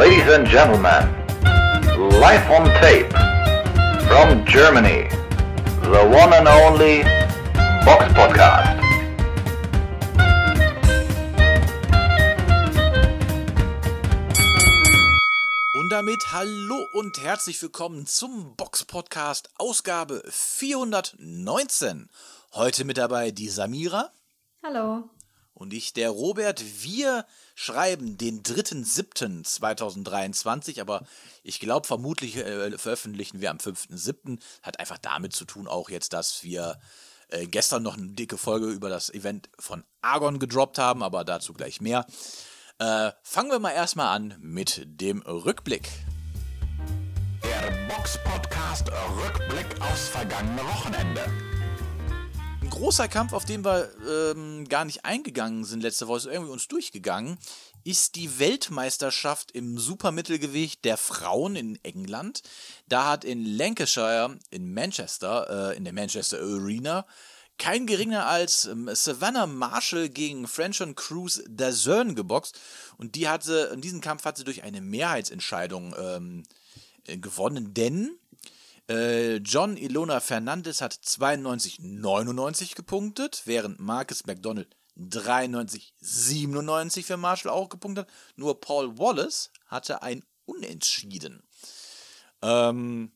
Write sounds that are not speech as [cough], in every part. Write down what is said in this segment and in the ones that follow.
Ladies and gentlemen, live on tape from Germany, the one and only Box Podcast. Und damit hallo und herzlich willkommen zum Box Podcast Ausgabe 419. Heute mit dabei die Samira Hallo. Und ich, der Robert. Wir schreiben den 3.7.2023, aber ich glaube, vermutlich äh, veröffentlichen wir am 5.7. Hat einfach damit zu tun, auch jetzt, dass wir äh, gestern noch eine dicke Folge über das Event von Argon gedroppt haben, aber dazu gleich mehr. Äh, fangen wir mal erstmal an mit dem Rückblick. Der Box Podcast Rückblick aufs vergangene Wochenende. Großer Kampf, auf den wir ähm, gar nicht eingegangen sind letzte Woche, ist irgendwie uns durchgegangen, ist die Weltmeisterschaft im Supermittelgewicht der Frauen in England. Da hat in Lancashire, in Manchester, äh, in der Manchester Arena, kein geringer als ähm, Savannah Marshall gegen Frenchon Cruz Dazern geboxt. Und die hatte, in diesem Kampf hat sie durch eine Mehrheitsentscheidung ähm, äh, gewonnen, denn äh, John Ilona Fernandez hat 92,99 gepunktet, während Marcus McDonald 93,97 für Marshall auch gepunktet hat. Nur Paul Wallace hatte ein Unentschieden. Ähm,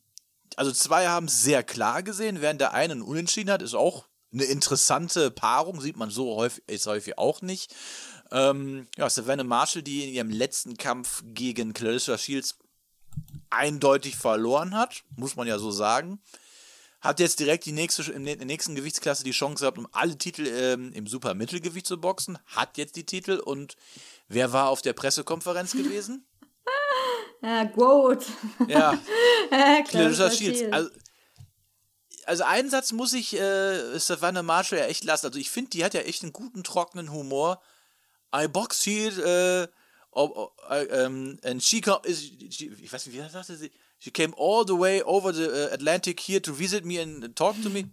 also zwei haben es sehr klar gesehen, während der eine ein Unentschieden hat, ist auch eine interessante Paarung, sieht man so häufig, ist häufig auch nicht. Ähm, ja, Savannah Marshall, die in ihrem letzten Kampf gegen Clarissa Shields eindeutig verloren hat, muss man ja so sagen. Hat jetzt direkt die nächste, in der nächsten Gewichtsklasse die Chance gehabt, um alle Titel ähm, im Supermittelgewicht zu boxen. Hat jetzt die Titel und wer war auf der Pressekonferenz gewesen? [laughs] Ja, gut. Ja, Clarissa Clarissa. Shields. Also, also einen Satz muss ich äh, Savannah Marshall ja echt lassen. Also ich finde, die hat ja echt einen guten, trockenen Humor. I box here, äh, oh, I, um, and she, she, ich weiß nicht, wie sagte sie? She came all the way over the uh, Atlantic here to visit me and talk to me.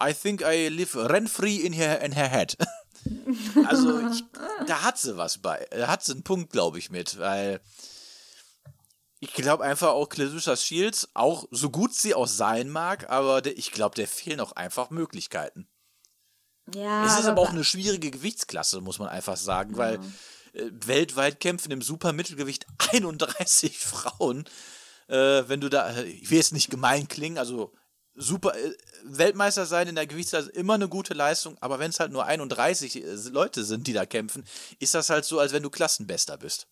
I think I live rent-free in her, in her head. [laughs] also, ich, da hat sie was bei. Da hat sie einen Punkt, glaube ich, mit, weil ich glaube einfach auch Clarissa Shields, auch so gut sie auch sein mag, aber der, ich glaube, der fehlen auch einfach Möglichkeiten. Ja, es ist aber auch eine schwierige Gewichtsklasse, muss man einfach sagen, weil äh, weltweit kämpfen im Supermittelgewicht [laughs] 31 Frauen. Äh, wenn du da, äh, ich will jetzt nicht gemein klingen, also super, äh, Weltmeister sein in der Gewichtsklasse ist immer eine gute Leistung, aber wenn es halt nur 31 äh, Leute sind, die da kämpfen, ist das halt so, als wenn du Klassenbester bist.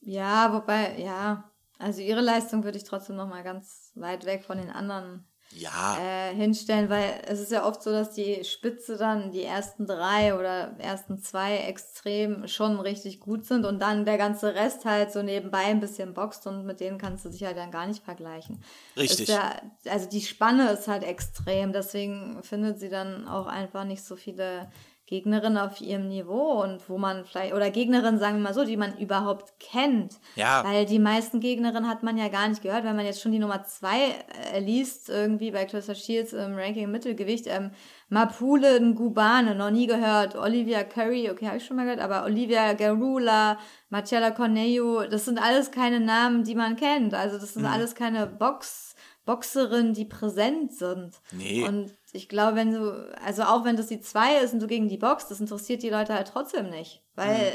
Ja, wobei, ja. Also ihre Leistung würde ich trotzdem noch mal ganz weit weg von den anderen Ja, äh, hinstellen, weil es ist ja oft so, dass die Spitze dann die ersten drei oder ersten zwei extrem schon richtig gut sind und dann der ganze Rest halt so nebenbei ein bisschen boxt und mit denen kannst du dich halt dann gar nicht vergleichen. Richtig. Ja, also die Spanne ist halt extrem, deswegen findet sie dann auch einfach nicht so viele Gegnerinnen auf ihrem Niveau und wo man vielleicht, oder Gegnerinnen, sagen wir mal so, die man überhaupt kennt. Ja. Weil die meisten Gegnerinnen hat man ja gar nicht gehört, wenn man jetzt schon die Nummer zwei äh, liest, irgendwie bei Clarissa Shields im Ranking Mittelgewicht. Ähm, Mapule Ngubane, noch nie gehört. Olivia Curry, okay, habe ich schon mal gehört, aber Olivia Garula, Marcella Cornejo, das sind alles keine Namen, die man kennt. Also das Mhm. sind alles keine Box, Boxerinnen, die präsent sind. Nee. Und ich glaube, wenn du, also auch wenn das die zwei ist und du gegen die Box, das interessiert die Leute halt trotzdem nicht. Weil,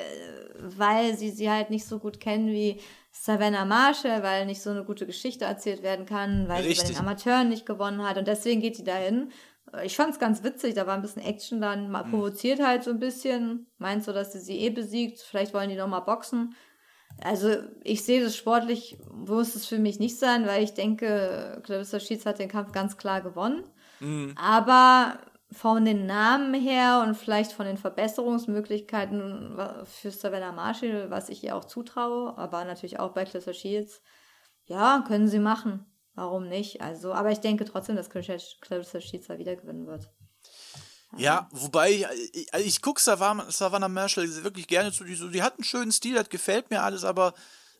Mhm. weil sie sie halt nicht so gut kennen wie Savannah Marshall, weil nicht so eine gute Geschichte erzählt werden kann, weil sie bei Richtig. den Amateuren nicht gewonnen hat. Und deswegen geht die dahin. Ich fand es ganz witzig, da war ein bisschen Action dann, Mhm. mal provoziert halt so ein bisschen. Meint so, dass sie sie eh besiegt. Vielleicht wollen die nochmal boxen. Also ich sehe das sportlich, muss es für mich nicht sein, weil ich denke, Clarissa Shields hat den Kampf ganz klar gewonnen. Aber von den Namen her und vielleicht von den Verbesserungsmöglichkeiten für Savannah Marshall, was ich ihr auch zutraue, aber natürlich auch bei Clarissa Shields, ja, können sie machen. Warum nicht? Also, aber ich denke trotzdem, dass Clarissa Shields da wieder gewinnen wird. Ja, wobei, ich, also ich gucke Savannah, Savannah Marshall wirklich gerne zu. Die, so, die hat einen schönen Stil, das gefällt mir alles, aber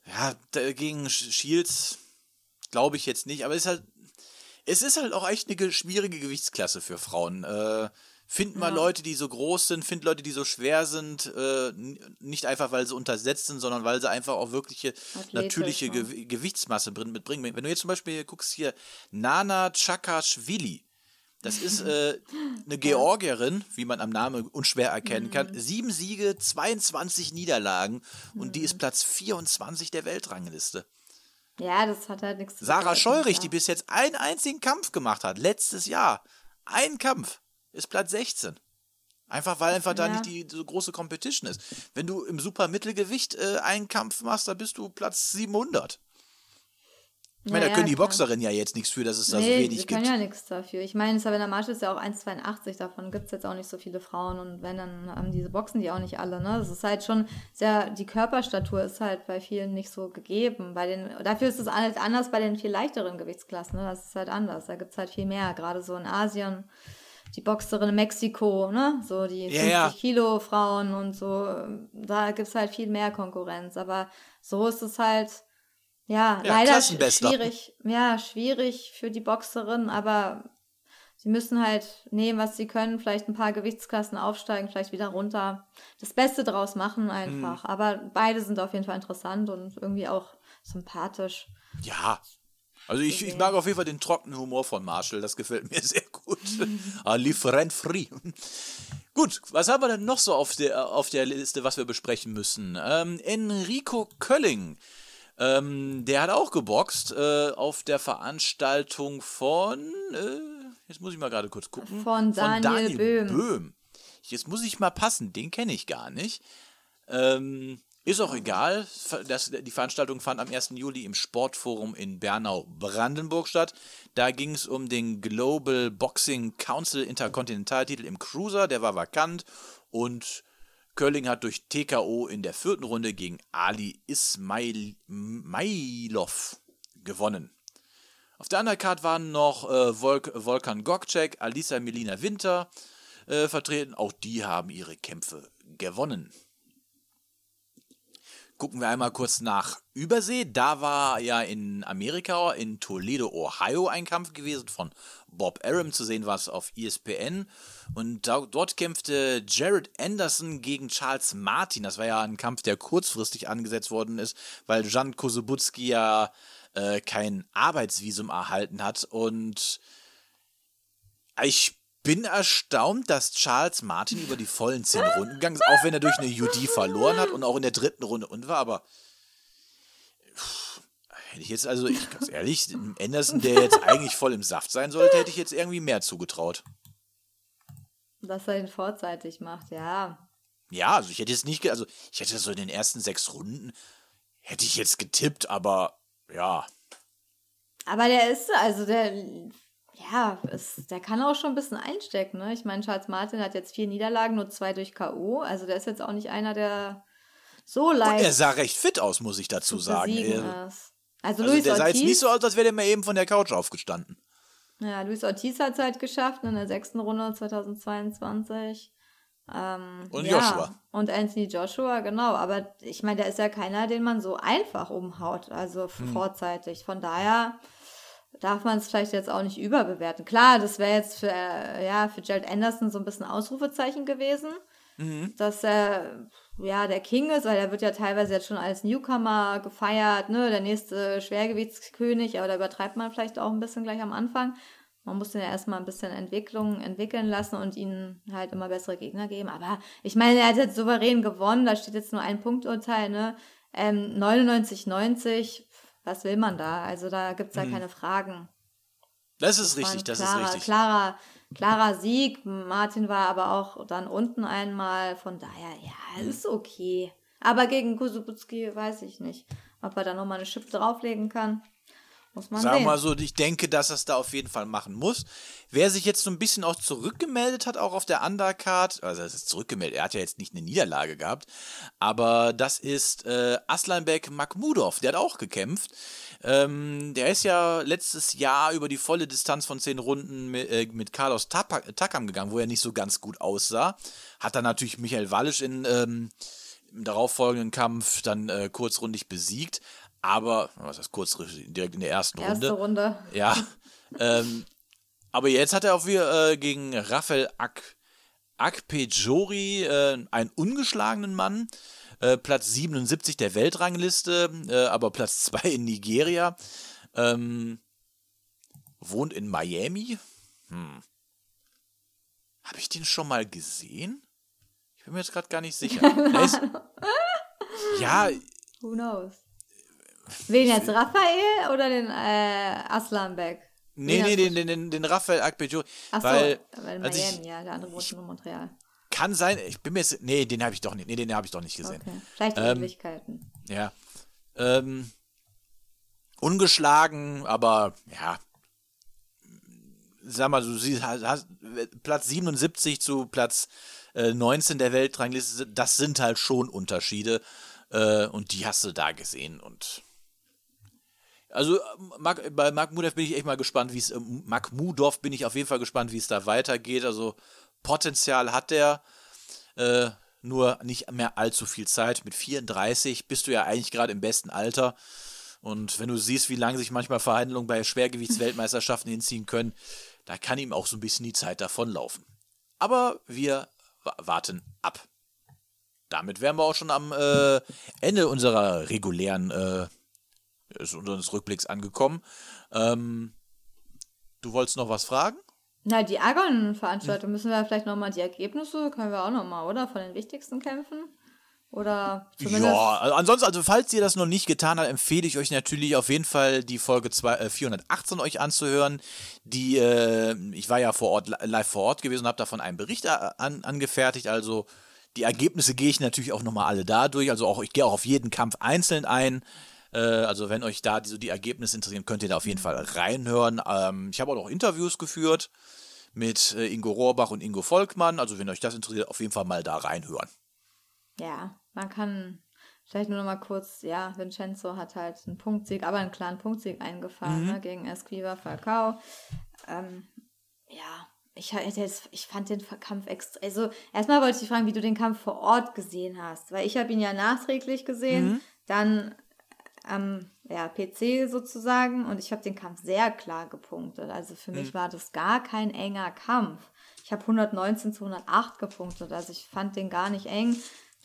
ja, gegen Sh- Shields glaube ich jetzt nicht. Aber es ist halt, es ist halt auch echt eine ge- schwierige Gewichtsklasse für Frauen. Äh, Find mal Ja. Leute, die so groß sind, find Leute, die so schwer sind, äh, nicht einfach, weil sie untersetzt sind, sondern weil sie einfach auch wirkliche Athletisch, natürliche ne? Gew Gewichtsmasse brin- mitbringen. Wenn du jetzt zum Beispiel hier guckst, hier Nana Chakashvili, das [laughs] ist äh, eine Georgierin, wie man am Namen unschwer erkennen kann. Mhm. Sieben Siege, 22 Niederlagen und die ist Platz 24 der Weltrangliste. Ja, das hat halt nichts zu Sarah bedeuten, Scheurich, die bis jetzt einen einzigen Kampf gemacht hat, letztes Jahr. Ein Kampf ist Platz 16. Einfach weil einfach da Ja. nicht die so große Competition ist. Wenn du im Supermittelgewicht äh, einen Kampf machst, da bist du Platz 700. Ich meine, Ja, da können ja, die. Boxerinnen ja jetzt nichts für, dass es da so Nee, die wenig können gibt. ja nichts dafür. Ich meine, Savannah Marshall ist ja auch 1,82, davon gibt es jetzt auch nicht so viele Frauen. Und wenn, dann haben diese Boxen die auch nicht alle, ne? Das ist halt schon sehr, die Körperstatur ist halt bei vielen nicht so gegeben. Bei den, dafür ist es halt anders bei den viel leichteren Gewichtsklassen, ne? Das ist halt anders. Da gibt es halt viel mehr, gerade so in Asien. Die Boxerin in Mexiko, ne? So die Ja, 50 ja. Kilo Frauen und so. Da gibt es halt viel mehr Konkurrenz. Aber so ist es halt, ja, Ja, leider schwierig. Ja, schwierig für die Boxerin, aber sie müssen halt nehmen, was sie können, vielleicht ein paar Gewichtsklassen aufsteigen, vielleicht wieder runter. Das Beste draus machen einfach. Mhm. Aber beide sind auf jeden Fall interessant und irgendwie auch sympathisch. Ja. Also ich, ich mag auf jeden Fall den trockenen Humor von Marshall, das gefällt mir [laughs] sehr gut. [laughs] Lieferant free. Gut, was haben wir denn noch so auf der, auf der Liste, was wir besprechen müssen? Ähm, Enrico Kölling. Ähm, der hat auch geboxt äh, auf der Veranstaltung von, äh, jetzt muss ich mal gerade kurz gucken. Von Daniel Böhm. Böhm. Jetzt muss ich mal passen, den kenne ich gar nicht. Ähm, ist auch egal. Das, die Veranstaltung fand am 1. Juli im Sportforum in Bernau-Brandenburg statt. Da ging es um den Global Boxing Council Interkontinentaltitel im Cruiser. Der war vakant und Curling hat durch TKO in der vierten Runde gegen Ali Ismailov gewonnen. Auf der Undercard waren noch äh, Volk, Volkan Gokcek, Alisa Melina Winter äh, vertreten. Auch die haben ihre Kämpfe gewonnen. Gucken wir einmal kurz nach Übersee. Da war ja in Amerika, in Toledo, Ohio, ein Kampf gewesen von Bob Arum. Zu sehen war es auf ESPN. Und da, dort kämpfte Jared Anderson gegen Charles Martin. Das war ja ein Kampf, der kurzfristig angesetzt worden ist, weil Jan Kosubutski ja äh, kein Arbeitsvisum erhalten hat. Und ich bin erstaunt, dass Charles Martin über die vollen zehn Runden gegangen ist, auch wenn er durch eine UD verloren hat und auch in der dritten Runde und war, aber pff, hätte ich jetzt, also ich ganz ehrlich, Anderson, der jetzt eigentlich voll im Saft sein sollte, hätte ich jetzt irgendwie mehr zugetraut. Dass er ihn vorzeitig macht, ja. Ja, also ich hätte jetzt nicht, also ich hätte so in den ersten sechs Runden, hätte ich jetzt getippt, aber ja, Aber der ist, also der, ja, ist, der kann auch schon ein bisschen einstecken, ne? Ich meine, Charles Martin hat jetzt vier Niederlagen, nur zwei durch K.O. Also der ist jetzt auch nicht einer, der so und leicht er sah recht fit aus, muss ich dazu zu sagen. Er- ist. Also, Also Luis der sah jetzt nicht Ortiz, so aus, als wäre der mal eben von der Couch aufgestanden. ja, Luis Ortiz hat es halt geschafft in der sechsten Runde 2022. Ähm, Und ja, Joshua. Und Anthony Joshua, genau. Aber ich meine, der ist ja keiner, den man so einfach umhaut, also Hm. vorzeitig. Von daher darf man es vielleicht jetzt auch nicht überbewerten. Klar, das wäre jetzt für, äh, ja, für Jared Anderson so ein bisschen Ausrufezeichen gewesen, Mhm. dass er ja der King ist, weil er wird ja teilweise jetzt schon als Newcomer gefeiert, ne, der nächste Schwergewichtskönig, aber da übertreibt man vielleicht auch ein bisschen gleich am Anfang. Man muss den ja erstmal ein bisschen Entwicklung entwickeln lassen und ihnen halt immer bessere Gegner geben. Aber ich meine, er hat jetzt souverän gewonnen, da steht jetzt nur ein Punkturteil, ne? Ähm, 99-90, was will man da? Also da gibt es ja keine Fragen. Das ist war richtig, das klarer, ist richtig. Klarer, klarer Sieg. Martin war aber auch dann unten einmal. Von daher, ja, Mhm. ist okay. Aber gegen Kusubutski weiß ich nicht, ob er da nochmal eine Schippe drauflegen kann. Muss man Sagen wir mal so, ich denke, dass er es da auf jeden Fall machen muss. Wer sich jetzt so ein bisschen auch zurückgemeldet hat, auch auf der Undercard, also es ist zurückgemeldet, er hat ja jetzt nicht eine Niederlage gehabt, aber das ist äh, Aslanbek Makhmudov, der hat auch gekämpft. Ähm, der ist ja letztes Jahr über die volle Distanz von zehn Runden mit, äh, mit Carlos Tapa- Takam gegangen, wo er nicht so ganz gut aussah. Hat dann natürlich Michael Wallisch in, ähm, im darauffolgenden Kampf dann äh, kurzrundig besiegt. Aber, was heißt kurzrundig, direkt in der ersten Erste Runde. Runde. Ja. [laughs] ähm, aber jetzt hat er auch wieder äh, gegen Rafael Akpejori, äh, einen ungeschlagenen Mann, äh, Platz 77 der Weltrangliste, äh, aber Platz 2 in Nigeria. Ähm, wohnt in Miami. Hm. Habe ich den schon mal gesehen? Ich bin mir jetzt gerade gar nicht sicher. [laughs] Ist, ja, Who knows? Wen jetzt, Raphael oder den äh, Aslanbek? nee, nee, den, den, den, den Raphael Akpejori. Ach so, weil, weil als Miami, ich, ja, der andere wohnt in Montreal. kann sein, ich bin mir jetzt, nee, den habe ich doch nicht, nee, den habe ich doch nicht gesehen. Okay. Vielleicht Ähm, Ähnlichkeiten. Ja. Ähm, ungeschlagen, aber ja. Sag mal, du siehst, hast, hast Platz 77 zu Platz äh, 19 der Weltrangliste, das sind halt schon Unterschiede. Äh, und die hast du da gesehen. Und also ähm, Mark, bei Mark Mudorf bin ich echt mal gespannt, wie es äh, Mark Mudorf bin ich auf jeden Fall gespannt, wie es da weitergeht. Also Potenzial hat der. Äh, nur nicht mehr allzu viel Zeit. Mit 34 bist du ja eigentlich gerade im besten Alter. Und wenn du siehst, wie lange sich manchmal Verhandlungen bei Schwergewichtsweltmeisterschaften [laughs] hinziehen können, da kann ihm auch so ein bisschen die Zeit davonlaufen. Aber wir wa- warten ab. Damit wären wir auch schon am äh, Ende unserer regulären äh, des- unseres Rückblicks angekommen. Ähm, du wolltest noch was fragen? Na, die Argon-Veranstaltung müssen wir vielleicht nochmal die Ergebnisse, können wir auch nochmal, oder? Von den wichtigsten Kämpfen? Oder zumindest. Ja, also ansonsten, also falls ihr das noch nicht getan habt, empfehle ich euch natürlich auf jeden Fall die Folge zwei, äh, 418 euch anzuhören. Die, äh, ich war ja vor Ort, li- live vor Ort gewesen und habe davon einen Bericht an, angefertigt. Also die Ergebnisse gehe ich natürlich auch nochmal alle da durch. Also auch, ich gehe auch auf jeden Kampf einzeln ein. Äh, also wenn euch da die, so die Ergebnisse interessieren, könnt ihr da auf jeden Fall reinhören. Ähm, ich habe auch noch Interviews geführt mit äh, Ingo Rohrbach und Ingo Volkmann. Also wenn euch das interessiert, auf jeden Fall mal da reinhören. Ja, man kann vielleicht nur noch mal kurz, ja, Vincenzo hat halt einen Punktsieg, aber einen klaren Punktsieg eingefahren Mhm. ne, gegen Esquiva Falcao. Ähm, ja, ich, ich fand den Kampf extra. Also, erstmal wollte ich fragen, wie du den Kampf vor Ort gesehen hast, weil ich habe ihn ja nachträglich gesehen, Mhm. dann am ja, PC sozusagen und ich habe den Kampf sehr klar gepunktet. Also für Mhm. mich war das gar kein enger Kampf. Ich habe 119 zu 108 gepunktet, also ich fand den gar nicht eng.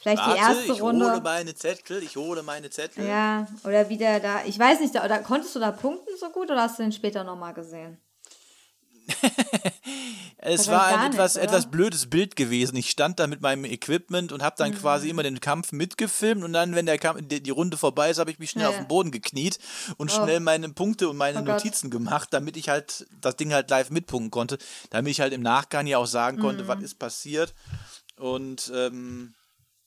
Vielleicht die Warte, erste ich Runde. hole meine Zettel, ich hole meine Zettel. Ja, oder wie der da, ich weiß nicht, da, oder konntest du da punkten so gut oder hast du den später nochmal gesehen? Es war ein nicht, etwas, oder? etwas blödes Bild gewesen. Ich stand da mit meinem Equipment und habe dann Mhm. quasi immer den Kampf mitgefilmt und dann, wenn der Kampf, die, die Runde vorbei ist, habe ich mich schnell Ja, auf den Boden gekniet und Oh. schnell meine Punkte und meine Oh Gott. Notizen gemacht, damit ich halt das Ding halt live mitpunkten konnte, damit ich halt im Nachgang ja auch sagen konnte, Mhm. was ist passiert. Und ähm,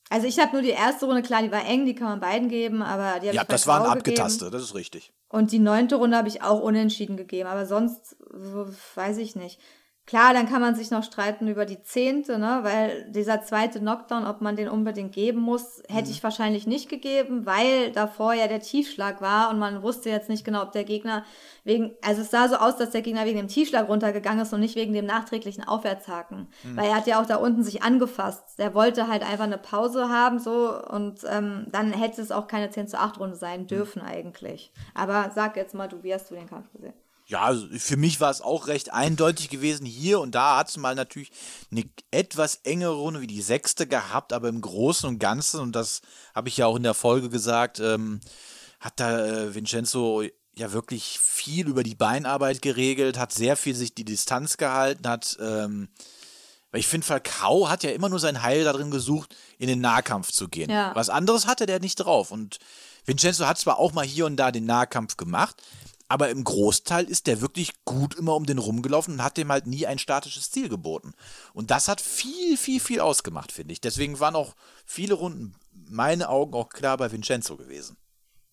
Also ich habe nur die erste Runde, klar, die war eng, die kann man beiden geben, aber die habe ja, ich das waren abgetastet, das ist richtig. Und die neunte Runde habe ich auch unentschieden gegeben, aber sonst so, weiß ich nicht. Klar, dann kann man sich noch streiten über die zehnte, ne? weil dieser zweite Knockdown, ob man den unbedingt geben muss, hätte Mhm. ich wahrscheinlich nicht gegeben, weil davor ja der Tiefschlag war und man wusste jetzt nicht genau, ob der Gegner wegen, also es sah so aus, dass der Gegner wegen dem Tiefschlag runtergegangen ist und nicht wegen dem nachträglichen Aufwärtshaken, Mhm. weil er hat ja auch da unten sich angefasst. Der wollte halt einfach eine Pause haben so und ähm, dann hätte es auch keine 10 zu 8 Runde sein dürfen eigentlich. Aber sag jetzt mal, du, wie hast du den Kampf gesehen? Ja, also für mich war es auch recht eindeutig gewesen. Hier und da hat es mal natürlich eine etwas engere Runde wie die sechste gehabt, aber im Großen und Ganzen, und das habe ich ja auch in der Folge gesagt, ähm, hat da äh, Vincenzo ja wirklich viel über die Beinarbeit geregelt, hat sehr viel sich die Distanz gehalten, hat, ähm, weil ich finde, Falcao hat ja immer nur sein Heil darin gesucht, in den Nahkampf zu gehen. Ja. Was anderes hatte der nicht drauf. Und Vincenzo hat zwar auch mal hier und da den Nahkampf gemacht, aber im Großteil ist der wirklich gut immer um den rumgelaufen und hat dem halt nie ein statisches Ziel geboten. Und das hat viel, viel, viel ausgemacht, finde ich. Deswegen waren auch viele Runden, meine Augen auch klar bei Vincenzo gewesen.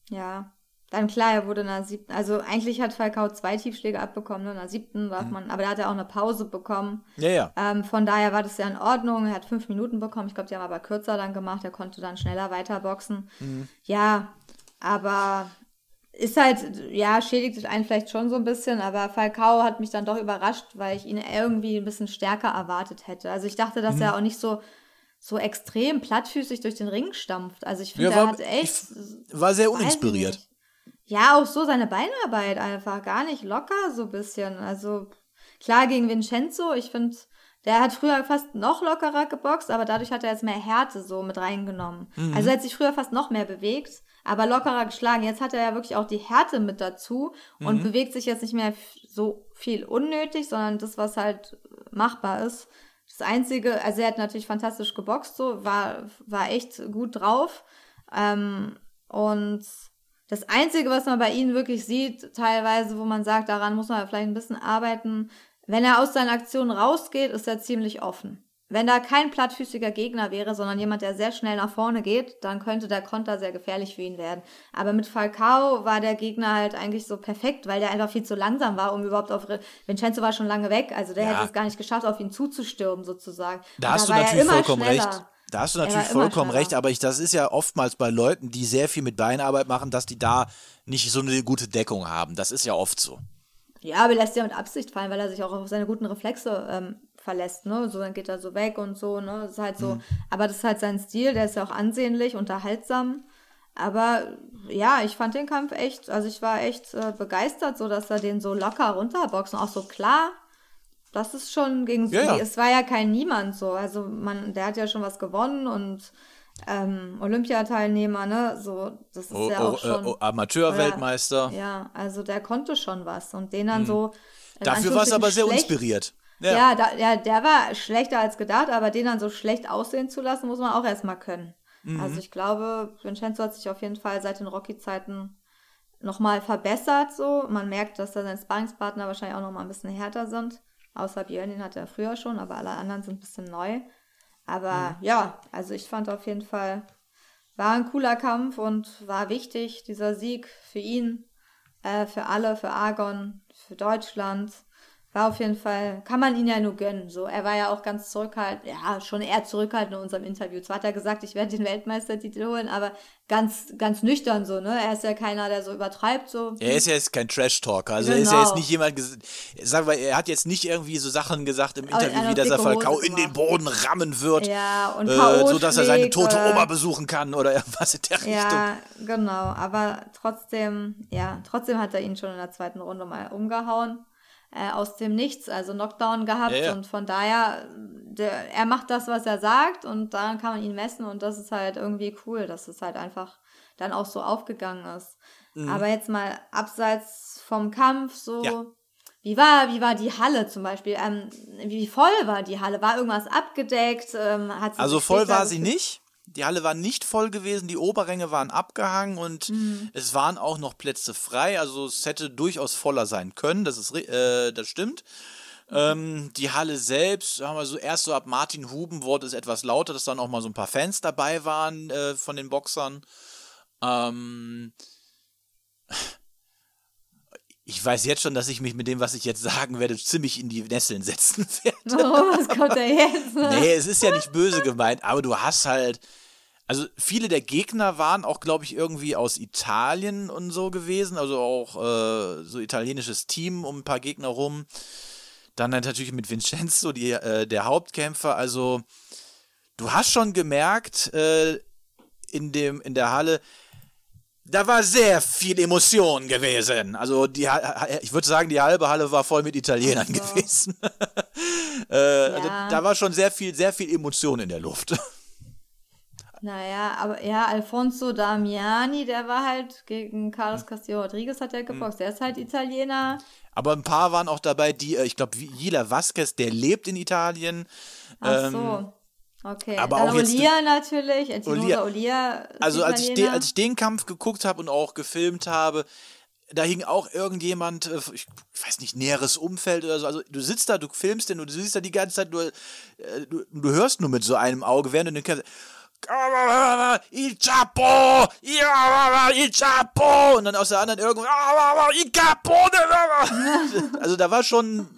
Ja. Dann klar, er wurde in der siebten, also eigentlich hat Falcao zwei Tiefschläge abbekommen, ne? in der siebten darf man, aber da hat er auch eine Pause bekommen. Ja, ja. Ähm, von daher war das ja in Ordnung. Er hat fünf Minuten bekommen. Ich glaube, die haben aber kürzer dann gemacht. Er konnte dann schneller weiterboxen. Ja, aber ist halt, ja, schädigt einen vielleicht schon so ein bisschen, aber Falcao hat mich dann doch überrascht, weil ich ihn irgendwie ein bisschen stärker erwartet hätte. Also ich dachte, dass er auch nicht so, so extrem plattfüßig durch den Ring stampft. Also ich finde, Ja, er war- hat echt. War sehr uninspiriert. Ja, auch so seine Beinarbeit einfach gar nicht locker so ein bisschen. Also klar gegen Vincenzo, ich finde, Der hat früher fast noch lockerer geboxt, aber dadurch hat er jetzt mehr Härte so mit reingenommen. Also er hat sich früher fast noch mehr bewegt, aber lockerer geschlagen. Jetzt hat er ja wirklich auch die Härte mit dazu und bewegt sich jetzt nicht mehr so viel unnötig, sondern das, was halt machbar ist. Das Einzige, also er hat natürlich fantastisch geboxt, so, war, war echt gut drauf. Ähm, und das Einzige, was man bei ihm wirklich sieht, teilweise, wo man sagt, daran muss man vielleicht ein bisschen arbeiten, wenn er aus seinen Aktionen rausgeht, ist er ziemlich offen. Wenn da kein plattfüßiger Gegner wäre, sondern jemand, der sehr schnell nach vorne geht, dann könnte der Konter sehr gefährlich für ihn werden. Aber mit Falcao war der Gegner halt eigentlich so perfekt, weil der einfach viel zu langsam war, um überhaupt auf. Re- Vincenzo war schon lange weg, also der Ja. hätte es gar nicht geschafft, auf ihn zuzustürmen, sozusagen. Da Und hast du war er natürlich immer vollkommen schneller. recht. Da hast du natürlich vollkommen schneller. recht, aber ich, das ist ja oftmals bei Leuten, die sehr viel mit Beinarbeit machen, dass die da nicht so eine gute Deckung haben. Das ist ja oft so. Ja, aber lässt ja mit Absicht fallen, weil er sich auch auf seine guten Reflexe ähm, verlässt, ne? So, dann geht er so weg und so, ne? Das ist halt so. Aber das ist halt sein Stil, der ist ja auch ansehnlich, unterhaltsam. Aber ja, ich fand den Kampf echt, also ich war echt äh, begeistert, so dass er den so locker runterboxt und auch so klar. Das ist schon gegen Ja, ja. es war ja kein Niemand so. Also man, der hat ja schon was gewonnen und ähm, Olympiateilnehmer, ne? So, das ist O ja auch schon. äh, o Amateurweltmeister. Ja, also der konnte schon was. Und den dann so. Mhm. Dafür war es aber sehr inspiriert. Ja, da, ja, der war schlechter als gedacht, aber den dann so schlecht aussehen zu lassen, muss man auch erstmal können. Mhm. Also ich glaube, Vincenzo hat sich auf jeden Fall seit den Rocky-Zeiten nochmal verbessert so. Man merkt, dass da seine Sparringspartner wahrscheinlich auch nochmal ein bisschen härter sind. Außer Björn, den hat er früher schon, aber alle anderen sind ein bisschen neu. Aber Mhm. ja, also ich fand auf jeden Fall, war ein cooler Kampf und war wichtig, dieser Sieg für ihn, äh, für alle, für Argon, für Deutschland. War auf jeden Fall, kann man ihn ja nur gönnen. So, er war ja auch ganz zurückhaltend, ja, schon eher zurückhaltend in unserem Interview. Zwar hat er gesagt, ich werde den Weltmeistertitel holen, aber ganz, ganz nüchtern so, ne? Er ist ja keiner, der so übertreibt, so. Er ist ja jetzt kein Trash-Talker. Also er ist ja Genau. jetzt nicht jemand, sagen wir, er hat jetzt nicht irgendwie so Sachen gesagt im Interview, wie dass er Falcao in den. Boden rammen wird, Ja, und äh, so dass er seine tote Oma besuchen kann oder irgendwas in der Richtung. Ja, genau. Aber trotzdem, ja, trotzdem hat er ihn schon in der zweiten Runde mal umgehauen. Äh, aus dem Nichts, also Knockdown gehabt. Ja, ja. Und von daher, der, er macht das, was er sagt und daran kann man ihn messen. Und das ist halt irgendwie cool, dass es halt einfach dann auch so aufgegangen ist. Aber jetzt mal abseits vom Kampf, so. Mhm. Ja. Wie war, wie war die Halle zum Beispiel? Ähm, wie voll war die Halle? War irgendwas abgedeckt? Ähm, Also voll war sie nicht. Die Halle war nicht voll gewesen, die Oberränge waren abgehangen und Mhm. es waren auch noch Plätze frei. Also es hätte durchaus voller sein können, das, ist, äh, das stimmt. Ähm, die Halle selbst, sagen wir so, erst so ab Martin Huben wurde es etwas lauter, dass dann auch mal so ein paar Fans dabei waren äh, von den Boxern. Ähm, ich weiß jetzt schon, dass ich mich mit dem, was ich jetzt sagen werde, ziemlich in die Nesseln setzen [laughs] werde. Oh, was kommt da jetzt? Nee, es ist ja nicht böse gemeint, aber du hast halt. Also viele der Gegner waren auch, glaube ich, irgendwie aus Italien und so gewesen. Also auch äh, so italienisches Team um ein paar Gegner rum. Dann halt natürlich mit Vincenzo, die, äh, der Hauptkämpfer. Also du hast schon gemerkt äh, in, dem, in der Halle, da war sehr viel Emotion gewesen. Also die, ich würde sagen, die halbe Halle war voll mit Italienern Ach so. gewesen. [laughs] äh, also, Ja. da war schon sehr viel, sehr viel Emotion in der Luft. [laughs] Naja, aber ja, Alfonso Damiani, der war halt gegen Carlos Castillo Rodriguez hat er geboxt. Der ist halt Italiener. Aber ein paar waren auch dabei, die, äh, ich glaube, Jila Vasquez, der lebt in Italien. Ach Ähm, so. Okay. aber Dann auch jetzt- Olia natürlich. Ettinosa Olia. Olia. Also als ich, den, Italiener. als ich den Kampf geguckt habe und auch gefilmt habe, da hing auch irgendjemand, äh, ich weiß nicht, näheres Umfeld oder so. Also du sitzt da, du filmst den und du siehst da die ganze Zeit nur, äh, du, du hörst nur mit so einem Auge, während du den Kampf. Il Chapo! Il Chapo! Und dann aus der anderen irgendwo. Il Capo! Also da war schon.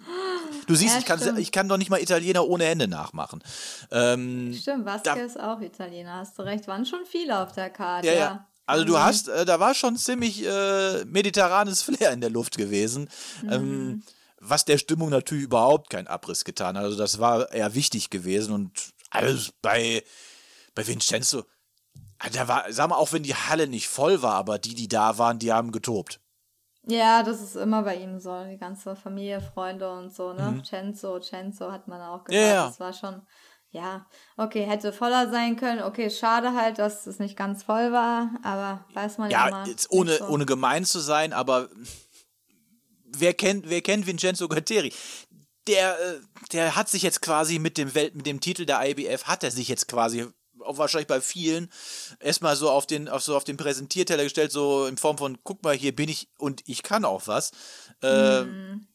Du siehst, Ja, ich, kann, ich kann doch nicht mal Italiener ohne Hände nachmachen. Ähm, Stimmt, Vasquez ist auch Italiener. Hast du recht. Waren schon viele auf der Karte. Ja, Ja. Also du hast, äh, da war schon ziemlich äh, mediterranes Flair in der Luft gewesen, ähm, was der Stimmung natürlich überhaupt keinen Abriss getan hat. Also das war eher wichtig gewesen und alles bei, bei Vincenzo, ah, da war, sag mal, auch wenn die Halle nicht voll war, aber die, die da waren, die haben getobt. Ja, das ist immer bei ihm so. Die ganze Familie, Freunde und so, ne? Mhm. Censo, Censo hat man auch Ja, gesagt. ja. Das war schon, ja, okay, hätte voller sein können. Okay, schade halt, dass es nicht ganz voll war, aber weiß man ja, Ja, jetzt ohne, so. ohne gemein zu sein, aber wer kennt, wer kennt Vincenzo Guertieri? Der, äh, der hat sich jetzt quasi mit dem Welt, mit dem Titel der IBF, hat er sich jetzt quasi auch wahrscheinlich bei vielen erstmal so auf den, auf so auf den Präsentierteller gestellt, so in Form von, guck mal, hier bin ich und ich kann auch was. Äh, Mhm.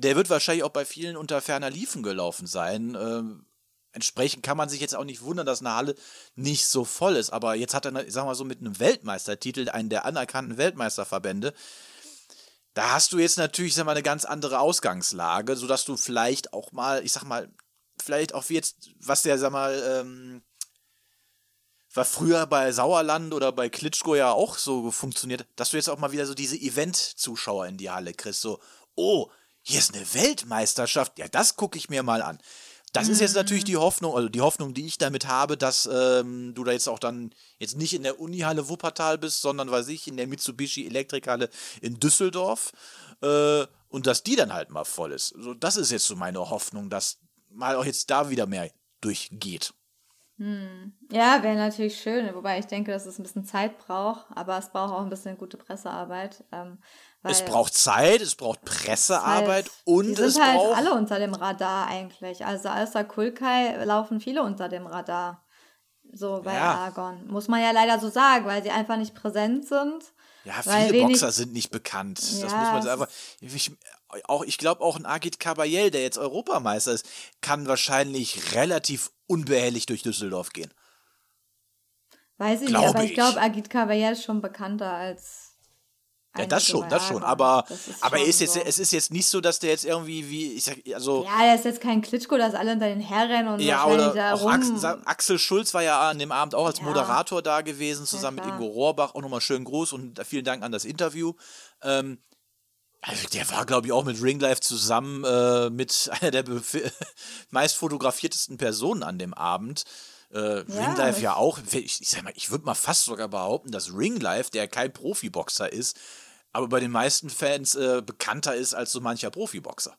Der wird wahrscheinlich auch bei vielen unter ferner Liefen gelaufen sein. Ähm, entsprechend kann man sich jetzt auch nicht wundern, dass eine Halle nicht so voll ist. Aber jetzt hat er, sagen wir mal so, mit einem Weltmeistertitel, einen der anerkannten Weltmeisterverbände, da hast du jetzt natürlich, sag mal, eine ganz andere Ausgangslage, sodass du vielleicht auch mal, ich sag mal, vielleicht auch jetzt, was der, sag mal, ähm, war früher bei Sauerland oder bei Klitschko ja auch so funktioniert, dass du jetzt auch mal wieder so diese Event-Zuschauer in die Halle kriegst. So, oh, hier ist eine Weltmeisterschaft. Ja, das gucke ich mir mal an. Das ist jetzt natürlich die Hoffnung, also die Hoffnung, die ich damit habe, dass ähm, du da jetzt auch dann jetzt nicht in der Unihalle Wuppertal bist, sondern weiß ich, in der Mitsubishi Elektrikhalle in Düsseldorf äh, und dass die dann halt mal voll ist. So, das ist jetzt so meine Hoffnung, dass mal auch jetzt da wieder mehr durchgeht. Ja, wäre natürlich schön, wobei ich denke, dass es ein bisschen Zeit braucht, aber es braucht auch ein bisschen gute Pressearbeit. Ähm, Es braucht Zeit, es braucht Pressearbeit halt, und die sind es halt braucht. alle unter dem Radar eigentlich. Also außer Kulkai laufen viele unter dem Radar. So bei Ja. Argon. Muss man ja leider so sagen, weil sie einfach nicht präsent sind. Ja, viele wenig- Boxer sind nicht bekannt. das Ja, muss man jetzt einfach. Ich, auch, ich glaube, auch ein Agit Kabayel, der jetzt Europameister ist, kann wahrscheinlich relativ unbehelligt durch Düsseldorf gehen. Weiß ich Glaub nicht, aber ich ich. glaube, Agit Kabayel ist schon bekannter als. Ja, das schon, das schon. Aber, Das ist aber schon ist jetzt, so. es ist jetzt nicht so, dass der jetzt irgendwie wie, ich sag, also. Ja, der ist jetzt kein Klitschko, dass alle unter den Herren und Ja, oder da auch. Axel, Axel Schulz war ja an dem Abend auch als Ja. Moderator da gewesen, zusammen mit klar. Ingo Rohrbach. Auch nochmal schönen Gruß und vielen Dank an das Interview. Ähm, also der war, glaube ich, auch mit Ringlife zusammen äh, mit [laughs] einer der meist fotografiertesten Personen an dem Abend. Äh, Ja, Ringlife ja auch. Ich, ich sag mal, ich würde mal fast sogar behaupten, dass Ringlife, der kein Profiboxer ist, aber bei den meisten Fans äh, bekannter ist als so mancher Profiboxer.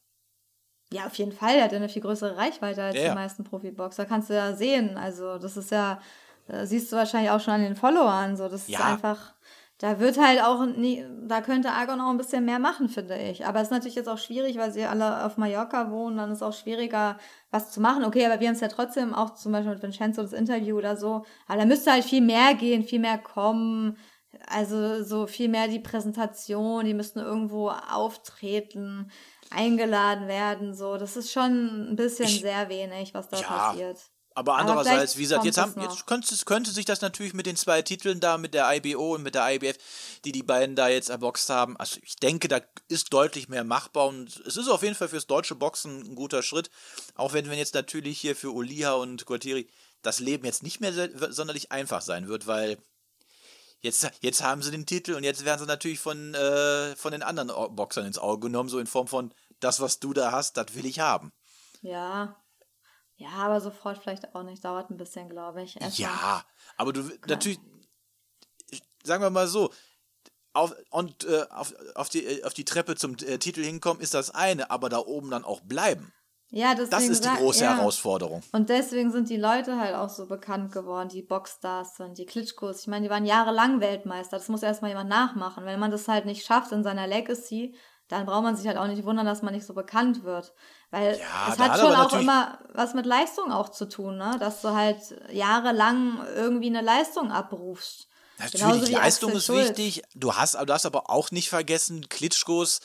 Ja, auf jeden Fall. Er hat eine viel größere Reichweite als Ja, die meisten Profiboxer. Kannst du ja sehen. Also, das ist ja, äh, siehst du wahrscheinlich auch schon an den Followern. So, das ist Ja. einfach, da wird halt auch, nie, da könnte Argon auch ein bisschen mehr machen, finde ich. Aber es ist natürlich jetzt auch schwierig, weil sie alle auf Mallorca wohnen. Dann ist es auch schwieriger, was zu machen. Okay, aber wir haben es ja trotzdem auch zum Beispiel mit Vincenzo das Interview oder so. Aber da müsste halt viel mehr gehen, viel mehr kommen. Also so viel mehr die Präsentation, die müssten irgendwo auftreten, eingeladen werden, so. Das ist schon ein bisschen Ich- sehr wenig, was da Ja, passiert. Aber Aber andererseits, vielleicht wie gesagt, jetzt, haben, jetzt könnte, könnte sich das natürlich mit den zwei Titeln da, mit der IBO und mit der IBF, die die beiden da jetzt erboxt haben, also ich denke, da ist deutlich mehr machbar und es ist auf jeden Fall fürs deutsche Boxen ein guter Schritt, auch wenn, wenn jetzt natürlich hier für Oliha und Gualtieri das Leben jetzt nicht mehr sonderlich einfach sein wird, weil jetzt, jetzt haben sie den Titel und jetzt werden sie natürlich von, äh, von den anderen Boxern ins Auge genommen, so in Form von, das, was du da hast, das will ich haben. Ja. Ja, aber sofort vielleicht auch nicht. Dauert ein bisschen, glaube ich. Erstmal. Ja, aber du natürlich, sagen wir mal so, auf, und, äh, auf, auf, die, äh, auf die Treppe zum äh, Titel hinkommen ist das eine, aber da oben dann auch bleiben. Ja, deswegen Das ist die große ja. Herausforderung. Und deswegen sind die Leute halt auch so bekannt geworden, die Boxstars sind, die Klitschkos. Ich meine, die waren jahrelang Weltmeister. Das muss erstmal jemand nachmachen. Wenn man das halt nicht schafft in seiner Legacy, dann braucht man sich halt auch nicht wundern, dass man nicht so bekannt wird. Weil Ja, es hat schon auch immer was mit Leistung auch zu tun, ne? Dass du halt jahrelang irgendwie eine Leistung abrufst. Natürlich, Leistung ist wichtig. Du hast, du hast aber auch nicht vergessen, Klitschkos,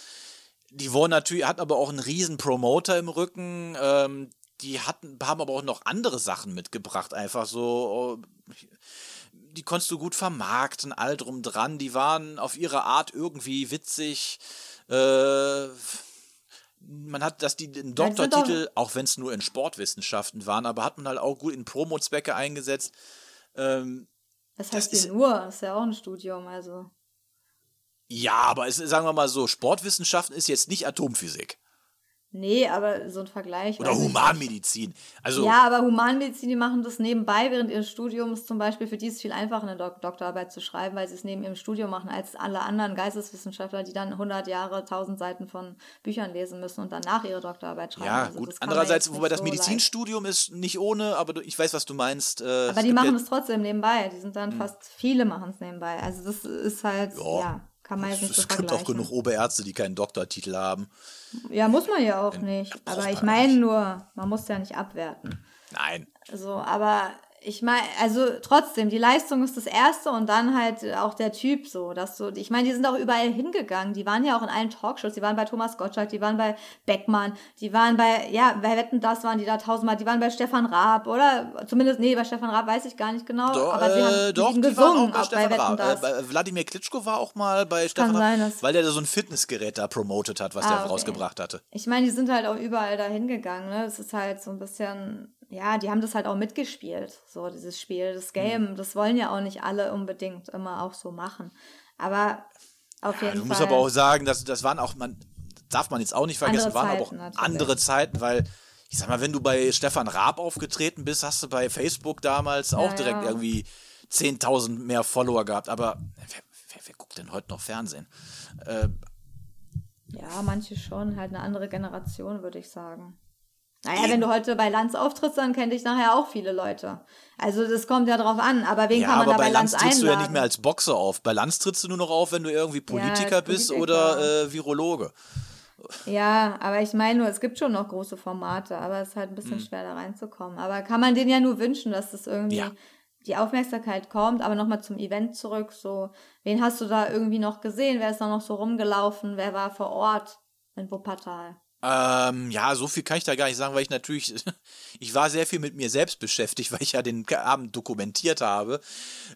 die wurden natürlich, hatten aber auch einen riesen Promoter im Rücken. Ähm, die hatten, haben aber auch noch andere Sachen mitgebracht, einfach so. oh, Die konntest du gut vermarkten, all drum dran. Die waren auf ihre Art irgendwie witzig. Äh, man hat, dass die sind Doktortitel, auch wenn es nur in Sportwissenschaften waren, aber hat man halt auch gut in Promo-Zwecke eingesetzt. Ähm, Das Das heißt ist- hier nur, das ist ja auch ein Studium, also. Ja, aber es, sagen wir mal so, Sportwissenschaften ist jetzt nicht Atomphysik. Nee, aber so ein Vergleich. Oder Humanmedizin. Also, Ja, aber Humanmedizin, die machen das nebenbei während ihres Studiums zum Beispiel. Für die ist es viel einfacher, eine Dok Doktorarbeit zu schreiben, weil sie es neben ihrem Studium machen, als alle anderen Geisteswissenschaftler, die dann 100 Jahre, 1000 Seiten von Büchern lesen müssen und danach ihre Doktorarbeit schreiben. ja, Also gut. Andererseits, wobei das so leicht. Medizinstudium ist nicht ohne, aber du- ich weiß, was du meinst. Äh, Aber die machen Hm. es trotzdem nebenbei. Die sind dann fast, viele machen es nebenbei. Also das ist halt, Ja. ja, kann man jetzt nicht Es so gibt auch genug Oberärzte, die keinen Doktortitel haben. Ja, muss man ja auch nicht. Aber ich meine nur, man muss ja nicht abwerten. Nein. So, aber ich meine, also trotzdem, die Leistung ist das Erste und dann halt auch der Typ so, dass du, ich meine, die sind auch überall hingegangen, die waren ja auch in allen Talkshows, die waren bei Thomas Gottschalk, die waren bei Beckmann, die waren bei, ja, bei Wetten, das waren die da tausendmal, die waren bei Stefan Raab, oder? Zumindest, nee, bei Stefan Raab weiß ich gar nicht genau, Doch, aber sie äh, haben doch, mit ihm die waren gesungen, auch bei Stefan bei Wetten, Raab. Äh, das. bei Wladimir Klitschko war auch mal bei Stefan Raab, sein, weil der da so ein Fitnessgerät da promotet hat, was Ah, der okay. rausgebracht hatte. Ich meine, die sind halt auch überall da hingegangen, ne? Das ist halt so ein bisschen, ja, die haben das halt auch mitgespielt, so dieses Spiel, das Game. Mhm. Das wollen ja auch nicht alle unbedingt immer auch so machen. Aber auf Ja, jeden du Fall. musst aber auch sagen, dass das waren auch, man darf man jetzt auch nicht vergessen, waren aber Zeiten auch natürlich. andere Zeiten, weil ich sag mal, wenn du bei Stefan Raab aufgetreten bist, hast du bei Facebook damals auch Ja, direkt ja. irgendwie 10.000 mehr Follower gehabt. Aber wer, wer, wer guckt denn heute noch Fernsehen? Äh, Ja, manche schon, halt eine andere Generation, würde ich sagen. Naja, wenn du heute bei Lanz auftrittst, dann kenn dich nachher auch viele Leute. Also das kommt ja drauf an, aber wen ja, kann man aber da bei bei Lanz Lanz trittst du ja einladen? nicht mehr als Boxer auf. Bei Lanz trittst du nur noch auf, wenn du irgendwie Politiker als bist Politiker. oder äh, Virologe. Ja, aber ich meine nur, es gibt schon noch große Formate, aber es ist halt ein bisschen Hm. schwer da reinzukommen. Aber kann man denen ja nur wünschen, dass das irgendwie Ja. die Aufmerksamkeit kommt. Aber nochmal zum Event zurück, so, wen hast du da irgendwie noch gesehen? Wer ist da noch so rumgelaufen? Wer war vor Ort in Wuppertal? Ähm, ja, so viel kann ich da gar nicht sagen, weil ich natürlich, [laughs] ich war sehr viel mit mir selbst beschäftigt, [laughs] weil ich ja den Abend dokumentiert habe.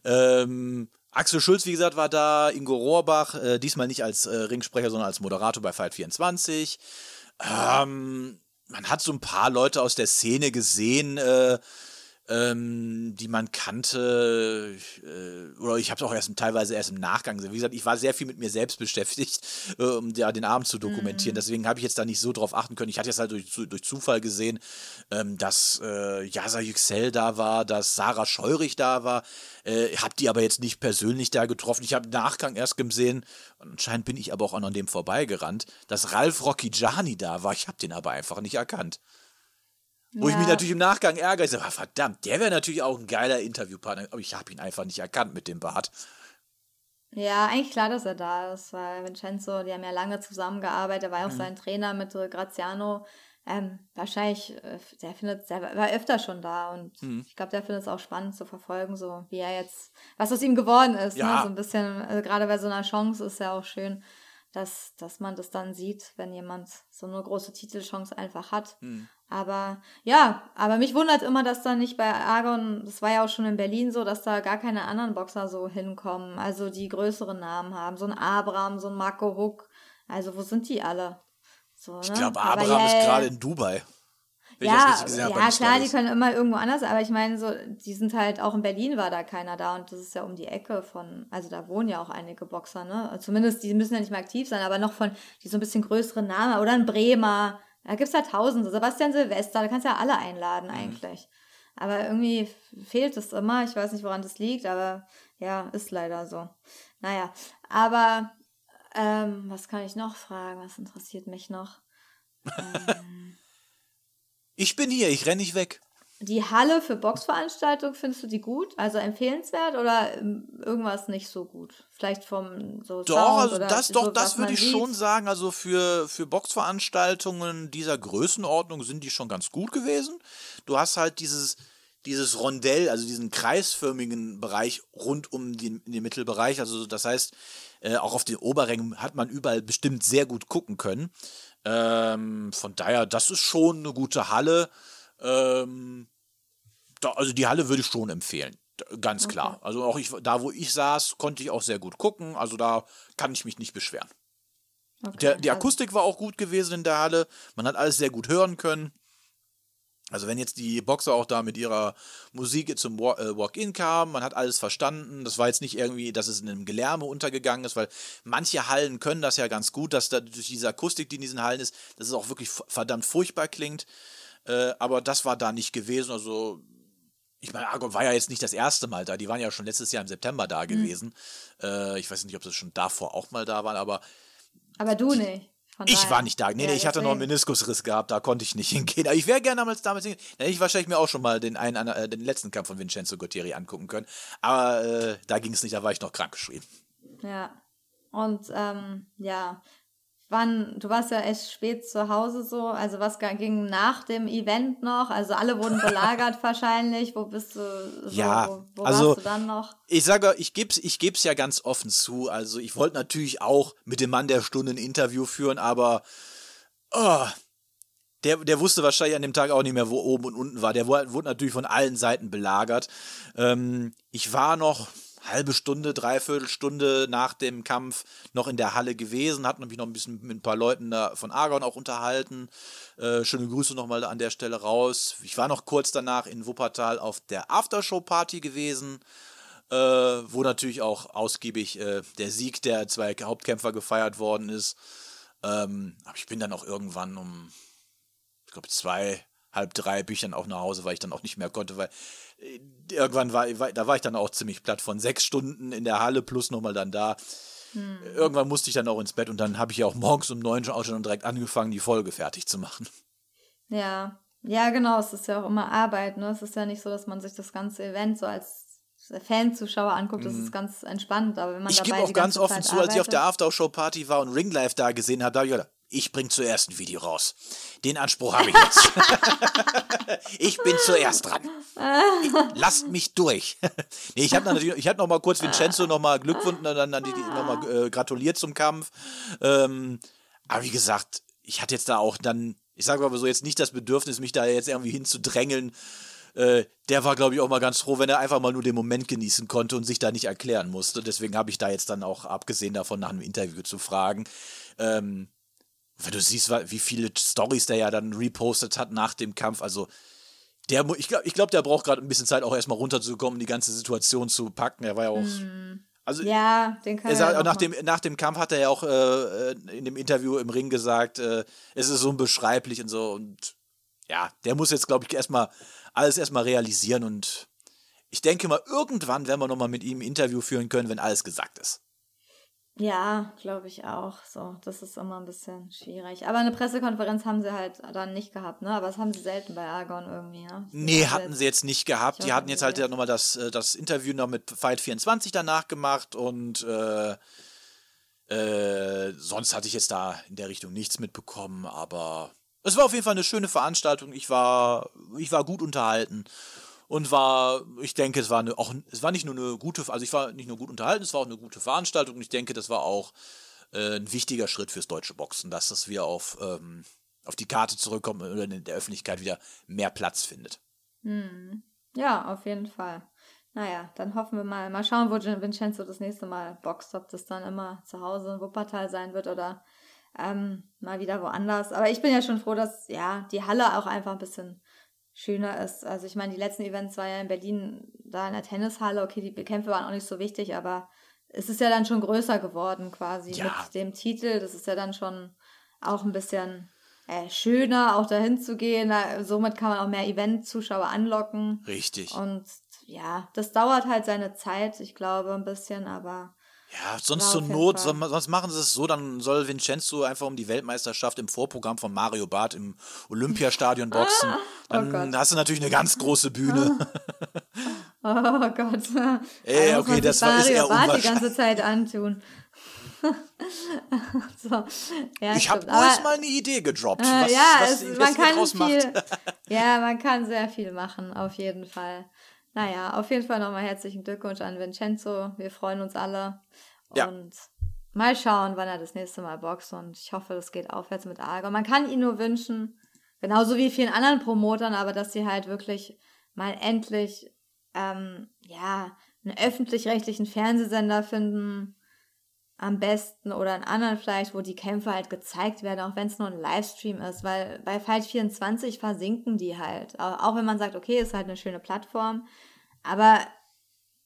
Ähm, Axel Schulz, wie gesagt, war da, Ingo Rohrbach, äh, diesmal nicht als äh, Ringsprecher, sondern als Moderator bei Fight 24. Ähm, man hat so ein paar Leute aus der Szene gesehen, äh, ähm, die man kannte, äh, oder ich habe es auch erst teilweise erst im Nachgang gesehen. Wie gesagt, ich war sehr viel mit mir selbst beschäftigt, [laughs] äh, um ja, den Abend zu dokumentieren. Deswegen habe ich jetzt da nicht so drauf achten können. Ich hatte jetzt halt durch, durch Zufall gesehen, ähm, dass äh, Yasa Yüksel da war, dass Sarah Scheurich da war. Äh, habe die aber jetzt nicht persönlich da getroffen. Ich habe im Nachgang erst gesehen, anscheinend bin ich aber auch an dem vorbeigerannt, dass Ralf Rocchigiani da war. Ich habe den aber einfach nicht erkannt. Wo ich mich Ja. natürlich im Nachgang ärgere. Ich sage, ah, verdammt, der wäre natürlich auch ein geiler Interviewpartner. Aber ich habe ihn einfach nicht erkannt mit dem Bart. Ja, eigentlich klar, dass er da ist, weil Vincenzo, die haben ja lange zusammengearbeitet, er war ja auch Mhm. sein Trainer mit äh, Graziano. Ähm, wahrscheinlich, äh, der findet, der war öfter schon da und Mhm. ich glaube, der findet es auch spannend zu verfolgen, so wie er jetzt, was aus ihm geworden ist. Ja. Ne? So ein bisschen, äh, gerade bei so einer Chance ist ja auch schön, dass, dass man das dann sieht, wenn jemand so eine große Titelchance einfach hat. Mhm. Aber ja, aber mich wundert immer, dass da nicht bei Argon, das war ja auch schon in Berlin so, dass da gar keine anderen Boxer so hinkommen, also die größere Namen haben. So ein Abraham, so ein Marco Huck. Also wo sind die alle? So, Ich ne? glaube, Aber Abraham ja, ist gerade in Dubai. Ja, ja klar, die können immer irgendwo anders, aber ich meine, so, die sind halt auch in Berlin war da keiner da und das ist ja um die Ecke von, also da wohnen ja auch einige Boxer, ne? Zumindest, die müssen ja nicht mehr aktiv sein, aber noch von, die so ein bisschen größeren Namen oder ein Bremer, da gibt's ja tausende, Sebastian Silvester, da kannst du ja alle einladen Mhm. eigentlich. Aber irgendwie fehlt es immer, ich weiß nicht, woran das liegt, aber ja, ist leider so. Naja, aber ähm, was kann ich noch fragen? Was interessiert mich noch? [laughs] Ich bin hier, ich renne nicht weg. Die Halle für Boxveranstaltungen, findest du die gut? Also empfehlenswert oder ähm, irgendwas nicht so gut? Vielleicht vom so Doch, Sound also das, so, doch, was das würde ich sieht? schon sagen. Also für, für Boxveranstaltungen dieser Größenordnung sind die schon ganz gut gewesen. Du hast halt dieses, dieses Rondell, also diesen kreisförmigen Bereich rund um den, den Mittelbereich. Also das heißt, äh, auch auf den Oberrängen hat man überall bestimmt sehr gut gucken können. Ähm, von daher, das ist schon eine gute Halle. Ähm, da, also die Halle würde ich schon empfehlen. Ganz klar. Also auch ich, da, wo ich saß, konnte ich auch sehr gut gucken. Also da kann ich mich nicht beschweren. Okay, Der, die also- Akustik war auch gut gewesen in der Halle. Man hat alles sehr gut hören können. Also wenn jetzt die Boxer auch da mit ihrer Musik zum äh, Walk-In kamen, man hat alles verstanden, das war jetzt nicht irgendwie, dass es in einem Gelärme untergegangen ist, weil manche Hallen können das ja ganz gut, dass da durch diese Akustik, die in diesen Hallen ist, dass es auch wirklich verdammt furchtbar klingt. Äh, aber das war da nicht gewesen. Also ich meine, Argon war ja jetzt nicht das erste Mal da, die waren ja schon letztes Jahr im September da gewesen. Äh, ich weiß nicht, ob sie schon davor auch mal da waren, aber Aber du nicht. Von ich daher. war nicht da. Nee, Ja, nee, ich hatte noch einen. Meniskusriss gehabt, da konnte ich nicht [laughs] hingehen. Aber ich wäre gerne damals damals hingehen. Dann hätte ich wahrscheinlich mir auch schon mal den, einen, äh, den letzten Kampf von Vincenzo Guttieri angucken können. Aber äh, da ging es nicht, da war ich noch krankgeschrieben. Ja. Und ähm, ja, wann, du warst ja echt spät zu Hause so, also was ging nach dem Event noch? Also alle wurden belagert [laughs] wahrscheinlich. Wo bist du? So, Ja, wo, wo also- warst du dann noch? Ich sage, ich geb's, ich geb's ja ganz offen zu. Also ich wollte natürlich auch mit dem Mann der Stunde ein Interview führen, aber oh, der, der wusste wahrscheinlich an dem Tag auch nicht mehr, wo oben und unten war. Der wurde, wurde natürlich von allen Seiten belagert. Ähm, ich war noch halbe Stunde, dreiviertel Stunde nach dem Kampf noch in der Halle gewesen, hat mich noch ein bisschen mit ein paar Leuten da von Argon auch unterhalten. Äh, schöne Grüße nochmal an der Stelle raus. Ich war noch kurz danach in Wuppertal auf der Aftershow-Party gewesen äh, wo natürlich auch ausgiebig äh, der Sieg der zwei Hauptkämpfer gefeiert worden ist. Ähm, aber ich bin dann auch irgendwann um, ich glaube, zwei, halb drei dann auch nach Hause, weil ich dann auch nicht mehr konnte, weil äh, irgendwann war, da war ich dann auch ziemlich platt von sechs Stunden in der Halle plus nochmal dann da. Irgendwann musste ich dann auch ins Bett und dann habe ich ja auch morgens um neun schon auch schon direkt angefangen, die Folge fertig zu machen. Ja. Ja, genau, es ist ja auch immer Arbeit, ne? Es ist ja nicht so, dass man sich das ganze Event so als Fanzuschauer anguckt, das ist ganz entspannt, aber wenn man Mhm. Ich gebe auch ganz offen Zeit zu, als ich auf der Aftershow-Party war und Ringlife da gesehen habe, da habe ich gedacht, ich bringe zuerst ein Video raus. Den Anspruch habe ich jetzt. [laughs] ich bin zuerst dran. Lasst mich durch. [laughs] nee, ich habe natürlich, noch mal kurz Vincenzo noch mal Glückwunsch, dann, dann noch mal äh, gratuliert zum Kampf. Ähm, aber wie gesagt, ich hatte jetzt da auch dann, ich sage aber so jetzt nicht das Bedürfnis, mich da jetzt irgendwie hinzudrängeln. Äh, der war, glaube ich, auch mal ganz froh, wenn er einfach mal nur den Moment genießen konnte und sich da nicht erklären musste. Deswegen habe ich da jetzt dann auch, abgesehen davon, nach einem Interview zu fragen. Ähm, wenn du siehst, wie viele Stories der ja dann repostet hat nach dem Kampf, also der, ich glaube, ich glaub, der braucht gerade ein bisschen Zeit, auch erstmal runterzukommen, die ganze Situation zu packen. Er war ja auch. Also, Ja, den kann er sagt, ja nach, dem, nach dem Kampf hat er ja auch äh, äh, in dem Interview im Ring gesagt, äh, es ist so unbeschreiblich und so. Und ja, der muss jetzt, glaube ich, erstmal alles erstmal realisieren. Und ich denke mal, irgendwann werden wir nochmal mit ihm ein Interview führen können, wenn alles gesagt ist. Ja, glaube ich auch. So, das ist immer ein bisschen schwierig. Aber eine Pressekonferenz haben sie halt dann nicht gehabt, ne? Aber das haben sie selten bei Argon irgendwie, ne? Nee, Das hatten ist sie jetzt nicht gehabt. Die hatten jetzt halt ja jetzt. nochmal das, äh, das Interview noch mit Fight 24 danach gemacht und äh, äh, sonst hatte ich jetzt da in der Richtung nichts mitbekommen, aber es war auf jeden Fall eine schöne Veranstaltung. Ich war, ich war gut unterhalten und war, ich denke, es war eine, auch, es war nicht nur eine gute, also ich war nicht nur gut unterhalten, es war auch eine gute Veranstaltung und ich denke, das war auch äh, ein wichtiger Schritt fürs deutsche Boxen, dass das wieder auf, ähm, auf die Karte zurückkommt oder in der Öffentlichkeit wieder mehr Platz findet. Ja, auf jeden Fall. Naja, dann hoffen wir mal, mal schauen, wo Vincenzo das nächste Mal boxt, ob das dann immer zu Hause in Wuppertal sein wird oder ähm, mal wieder woanders. Aber ich bin ja schon froh, dass ja die Halle auch einfach ein bisschen schöner ist. Also ich meine, die letzten Events war ja in Berlin da in der Tennishalle. Okay, die Kämpfe waren auch nicht so wichtig, aber es ist ja dann schon größer geworden quasi Ja. mit dem Titel. Das ist ja dann schon auch ein bisschen äh, schöner, auch dahin zu gehen. Somit kann man auch mehr Event-Zuschauer anlocken. Richtig. Und ja, das dauert halt seine Zeit, ich glaube, ein bisschen, aber Ja, sonst zur Not, Fall. son- sonst machen sie es so, dann soll Vincenzo einfach um die Weltmeisterschaft im Vorprogramm von Mario Barth im Olympiastadion [laughs] boxen. Dann Oh hast du natürlich eine ganz große Bühne. [laughs] oh Gott. [laughs] Ey, muss okay, das war- ist Mario eher Barth die ganze Zeit antun. so, ja, ich habe Aber- mal eine Idee gedroppt. Äh, was, ja, was, es, man kann viel. macht. ja, man kann sehr viel machen, auf jeden Fall. Naja, auf jeden Fall nochmal herzlichen Glückwunsch an Vincenzo. Wir freuen uns alle. Ja. Und mal schauen, wann er das nächste Mal boxt. Und ich hoffe, das geht aufwärts mit Argon. Man kann ihn nur wünschen, genauso wie vielen anderen Promotern, aber dass sie halt wirklich mal endlich, ähm, ja, einen öffentlich-rechtlichen Fernsehsender finden, am besten oder in anderen vielleicht, wo die Kämpfe halt gezeigt werden, auch wenn es nur ein Livestream ist, weil bei Fight 24 versinken die halt. Auch wenn man sagt, okay, ist halt eine schöne Plattform, aber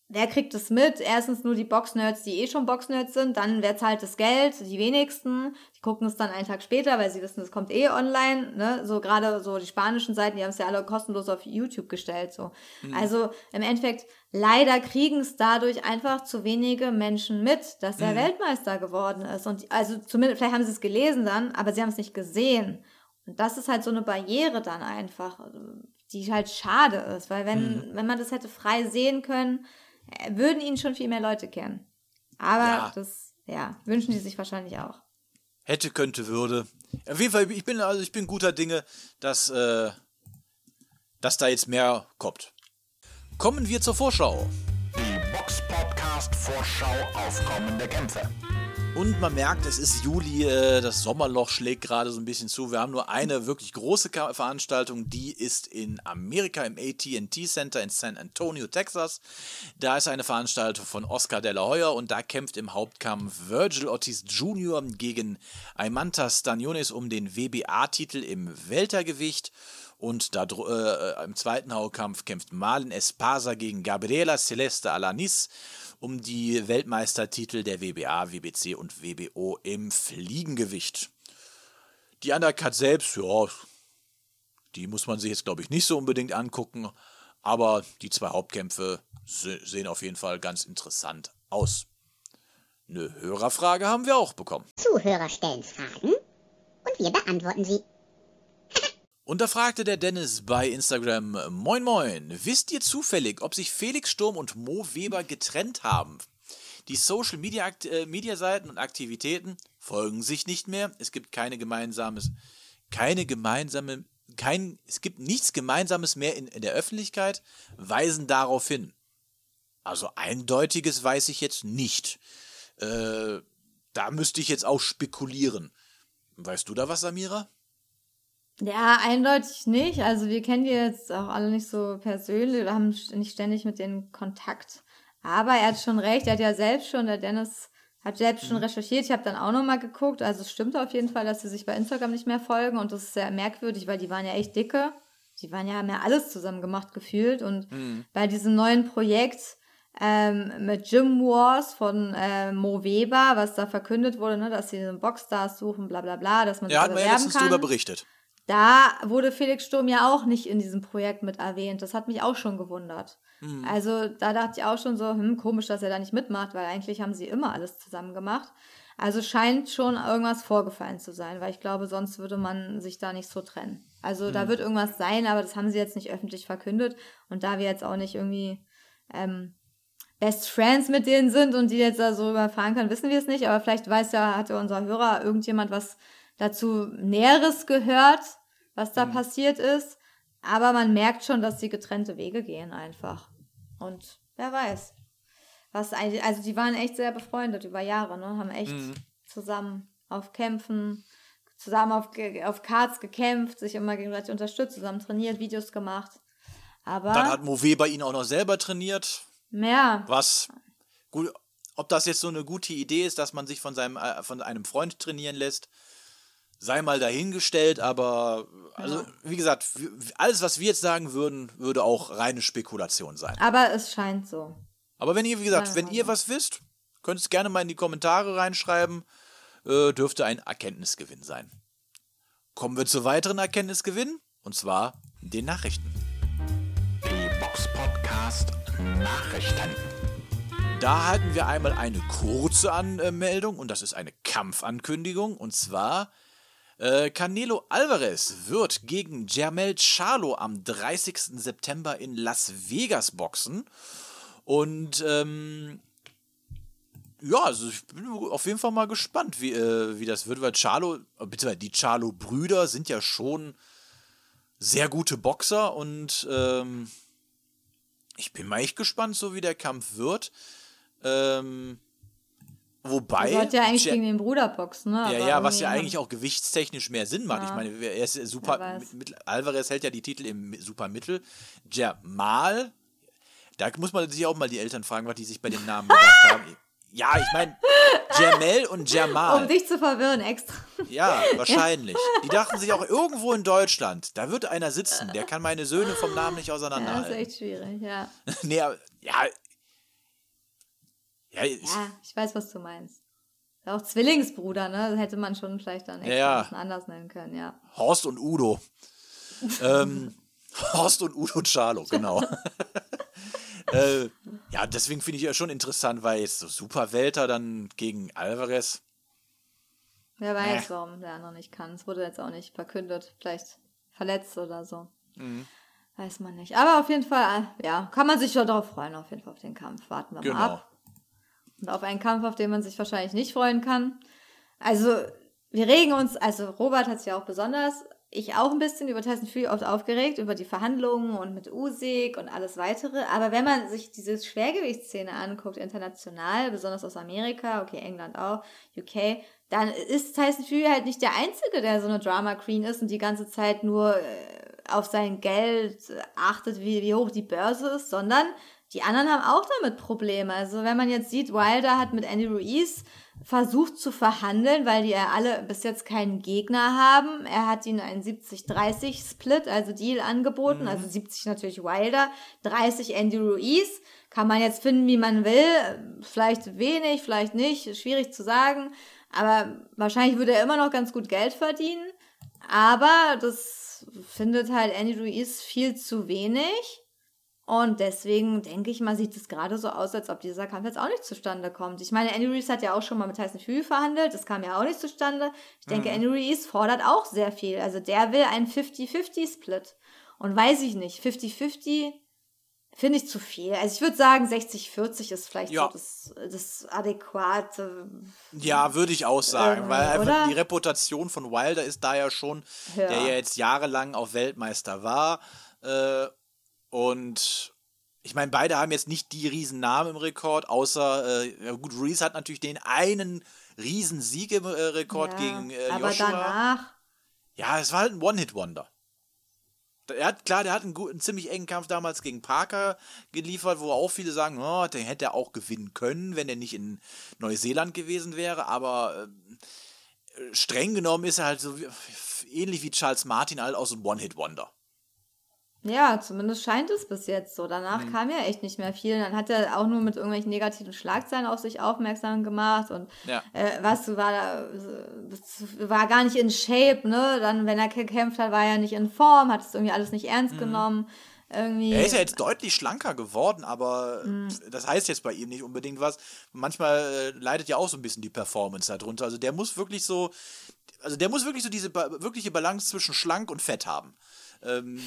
wer kriegt es mit? Erstens nur die Boxnerds, die eh schon Boxnerds sind, dann wer zahlt das Geld? Die wenigsten. Die gucken es dann einen Tag später, weil sie wissen, es kommt eh online. Ne? So gerade so die spanischen Seiten, die haben es ja alle kostenlos auf YouTube gestellt. So. Mhm. Also im Endeffekt, leider kriegen es dadurch einfach zu wenige Menschen mit, dass er mhm. Weltmeister geworden ist. Und also zumindest, vielleicht haben sie es gelesen dann, aber sie haben es nicht gesehen. Und das ist halt so eine Barriere dann einfach, die halt schade ist, weil wenn, mhm. wenn man das hätte frei sehen können, würden ihn schon viel mehr Leute kennen. Aber ja. das, ja, wünschen die sich wahrscheinlich auch. Hätte, könnte, würde. Auf jeden Fall, ich bin, also ich bin guter Dinge, dass, äh, dass da jetzt mehr kommt. Kommen wir zur Vorschau. Die Box Podcast Vorschau auf kommende Kämpfe. Und man merkt, es ist Juli, äh, das Sommerloch schlägt gerade so ein bisschen zu. Wir haben nur eine wirklich große Veranstaltung, die ist in Amerika im ATT Center in San Antonio, Texas. Da ist eine Veranstaltung von Oscar de la Hoya und da kämpft im Hauptkampf Virgil Ortiz Jr. gegen Aimanta Stanionis um den WBA-Titel im Weltergewicht. Und da, äh, im zweiten Hauptkampf kämpft Marlon Espasa gegen Gabriela Celeste Alanis um die Weltmeistertitel der WBA, WBC und WBO im Fliegengewicht. Die Undercut selbst, ja, die muss man sich jetzt, glaube ich, nicht so unbedingt angucken, aber die zwei Hauptkämpfe sehen auf jeden Fall ganz interessant aus. Eine Hörerfrage haben wir auch bekommen. Zuhörer stellen Fragen und wir beantworten sie. Und da fragte der Dennis bei Instagram, Moin Moin, wisst ihr zufällig, ob sich Felix Sturm und Mo Weber getrennt haben? Die Social Media, äh, Media Seiten und Aktivitäten folgen sich nicht mehr. Es gibt keine gemeinsames, keine gemeinsame, kein, es gibt nichts Gemeinsames mehr in, in der Öffentlichkeit, weisen darauf hin. Also eindeutiges weiß ich jetzt nicht. Äh, da müsste ich jetzt auch spekulieren. Weißt du da was, Samira? Ja, eindeutig nicht. Also wir kennen die jetzt auch alle nicht so persönlich oder haben nicht ständig mit denen Kontakt. Aber er hat schon recht, er hat ja selbst schon, der Dennis hat selbst schon mhm. recherchiert. Ich habe dann auch nochmal geguckt. Also es stimmt auf jeden Fall, dass sie sich bei Instagram nicht mehr folgen und das ist sehr merkwürdig, weil die waren ja echt dicke. Die waren ja, haben ja alles zusammen gemacht gefühlt und mhm. bei diesem neuen Projekt ähm, mit Gym Wars von äh, Mo Weber, was da verkündet wurde, ne, dass sie einen Boxstars suchen, bla bla bla, dass man ja, sich hat man ja letztens darüber berichtet. Da wurde Felix Sturm ja auch nicht in diesem Projekt mit erwähnt. Das hat mich auch schon gewundert. Mhm. Also da dachte ich auch schon so, hm, komisch, dass er da nicht mitmacht, weil eigentlich haben sie immer alles zusammen gemacht. Also scheint schon irgendwas vorgefallen zu sein, weil ich glaube, sonst würde man sich da nicht so trennen. Also mhm. da wird irgendwas sein, aber das haben sie jetzt nicht öffentlich verkündet. Und da wir jetzt auch nicht irgendwie ähm, Best Friends mit denen sind und die jetzt da so überfahren können, wissen wir es nicht. Aber vielleicht weiß ja, hatte unser Hörer irgendjemand was dazu Näheres gehört was da mhm. passiert ist. Aber man merkt schon, dass sie getrennte Wege gehen einfach. Und wer weiß. Was eigentlich, also die waren echt sehr befreundet über Jahre, ne? Haben echt mhm. zusammen auf Kämpfen, zusammen auf, auf Karts gekämpft, sich immer gegenseitig unterstützt, zusammen trainiert, Videos gemacht. Aber. Dann hat Move bei ihnen auch noch selber trainiert. Ja. Was. Gut, ob das jetzt so eine gute Idee ist, dass man sich von seinem, äh, von einem Freund trainieren lässt, sei mal dahingestellt, aber also wie gesagt, alles, was wir jetzt sagen würden, würde auch reine Spekulation sein. Aber es scheint so. Aber wenn ihr, wie gesagt, wenn ihr was wisst, könnt es gerne mal in die Kommentare reinschreiben. Äh, dürfte ein Erkenntnisgewinn sein. Kommen wir zu weiteren Erkenntnisgewinnen, und zwar den Nachrichten. Die Box Podcast Nachrichten. Da hatten wir einmal eine kurze Anmeldung und das ist eine Kampfankündigung. Und zwar äh, Canelo Alvarez wird gegen Jermel Charlo am 30. September in Las Vegas boxen. Und ähm, ja, also ich bin auf jeden Fall mal gespannt, wie, äh, wie das wird, weil Charlo, beziehungsweise die Charlo-Brüder sind ja schon sehr gute Boxer und ähm, ich bin mal echt gespannt, so wie der Kampf wird. Ähm, Wobei. Er sollte ja eigentlich gegen den Bruder boxen, ne? Ja, ja, was ja eigentlich auch gewichtstechnisch mehr Sinn macht. Ja. Ich meine, er ist super. Mit, Alvarez hält ja die Titel im Supermittel. Jamal, da muss man sich auch mal die Eltern fragen, was die sich bei den Namen gedacht haben. [laughs] Ja, ich meine, Jermel und Jamal. Um dich zu verwirren, extra. Ja, [laughs] wahrscheinlich. Die dachten sich auch irgendwo in Deutschland, da wird einer sitzen, der kann meine Söhne vom Namen nicht Ja, das ist auseinanderhalten. echt schwierig, ja. [laughs] nee, aber, ja. Ja, ich- Ja, ich weiß, was du meinst. Auch Zwillingsbruder, ne? Das hätte man schon vielleicht dann Ja, ja. anders nennen können, ja. Horst und Udo. [laughs] ähm, Horst und Udo Charlo, genau. [laughs] äh, ja, deswegen finde ich ja schon interessant, weil jetzt so Superwelter dann gegen Alvarez. Wer weiß, warum der andere nicht kann. Es wurde jetzt auch nicht verkündet. Vielleicht verletzt oder so. Mhm. Weiß man nicht. Aber auf jeden Fall, äh, ja, kann man sich schon darauf freuen, auf jeden Fall auf den Kampf. Warten wir Genau. mal ab. Und auf einen Kampf, auf den man sich wahrscheinlich nicht freuen kann. Also, wir regen uns, also Robert hat sich ja auch besonders, ich auch ein bisschen über Tyson Fury oft aufgeregt, über die Verhandlungen und mit Usyk und alles weitere. Aber wenn man sich diese Schwergewichtsszene anguckt, international, besonders aus Amerika, okay, England auch, UK, dann ist Tyson Fury halt nicht der Einzige, der so eine Drama Queen ist und die ganze Zeit nur äh, auf sein Geld achtet, wie, wie hoch die Börse ist, sondern die anderen haben auch damit Probleme. Also wenn man jetzt sieht, Wilder hat mit Andy Ruiz versucht zu verhandeln, weil die ja alle bis jetzt keinen Gegner haben. Er hat ihnen einen 70-30-Split, also Deal angeboten. Also 70 natürlich Wilder, 30 Andy Ruiz. Kann man jetzt finden, wie man will. Vielleicht wenig, vielleicht nicht. Schwierig zu sagen. Aber wahrscheinlich würde er immer noch ganz gut Geld verdienen. Aber das findet halt Andy Ruiz viel zu wenig. Und deswegen denke ich mal, sieht es gerade so aus, als ob dieser Kampf jetzt auch nicht zustande kommt. Ich meine, Andy Ruiz hat ja auch schon mal mit Tyson Fury verhandelt, das kam ja auch nicht zustande. Ich denke, Andy Ruiz fordert auch sehr viel. Also der will einen 50-50-Split. Und weiß ich nicht, 50-50 finde ich zu viel. Also ich würde sagen, 60-40 ist vielleicht Ja. so das, das adäquate. Ja, würde ich auch sagen, weil einfach oder? die Reputation von Wilder ist da ja schon, Ja. der ja jetzt jahrelang auch Weltmeister war. Äh, und ich meine, beide haben jetzt nicht die riesen Namen im Rekord, außer, äh, ja gut, Reese hat natürlich den einen riesen Sieg im äh, Rekord Ja, gegen äh, aber Joshua. danach, Ja, es war halt ein One-Hit-Wonder. Er hat, klar, der hat einen, guten, einen ziemlich engen Kampf damals gegen Parker geliefert, wo auch viele sagen, oh, den hätte er auch gewinnen können, wenn er nicht in Neuseeland gewesen wäre. Aber äh, streng genommen ist er halt so wie, ähnlich wie Charles Martin halt auch so ein One-Hit-Wonder. Ja, zumindest scheint es bis jetzt so. Danach Mhm. kam ja echt nicht mehr viel. Dann hat er auch nur mit irgendwelchen negativen Schlagzeilen auf sich aufmerksam gemacht und Ja. äh, was war da, äh, war gar nicht in Shape, ne? Dann, wenn er gekämpft hat, war er nicht in Form, hat es irgendwie alles nicht ernst genommen. Irgendwie. Mhm. Er ist ja jetzt deutlich schlanker geworden, aber Mhm. das heißt jetzt bei ihm nicht unbedingt was. Manchmal äh, leidet ja auch so ein bisschen die Performance darunter. Also der muss wirklich so, also der muss wirklich so diese ba wirkliche Balance zwischen schlank und fett haben, ähm,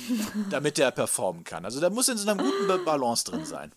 damit der performen kann. Also da muss in so einer guten Ba- Balance drin sein.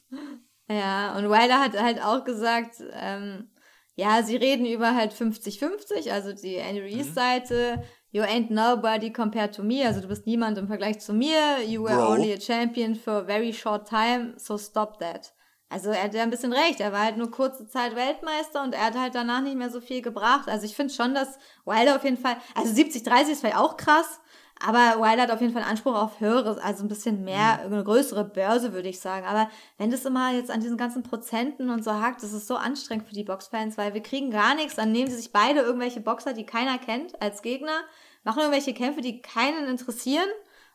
Ja, und Wilder hat halt auch gesagt, ähm, ja, sie reden über halt 50-50, also die Andy Mhm. Reese-Seite. You ain't nobody compared to me, also du bist niemand im Vergleich zu mir. You were Bro. only a champion for a very short time, so stop that. Also er hat ja ein bisschen recht, er war halt nur kurze Zeit Weltmeister und er hat halt danach nicht mehr so viel gebracht. Also ich finde schon, dass Wilder auf jeden Fall, also 70-30 ist vielleicht auch krass, aber Wilder hat auf jeden Fall Anspruch auf höheres, also ein bisschen mehr, Mhm. eine größere Börse, würde ich sagen. Aber wenn das immer jetzt an diesen ganzen Prozenten und so hakt, das ist so anstrengend für die Boxfans, weil wir kriegen gar nichts. Dann nehmen sie sich beide irgendwelche Boxer, die keiner kennt, als Gegner, machen irgendwelche Kämpfe, die keinen interessieren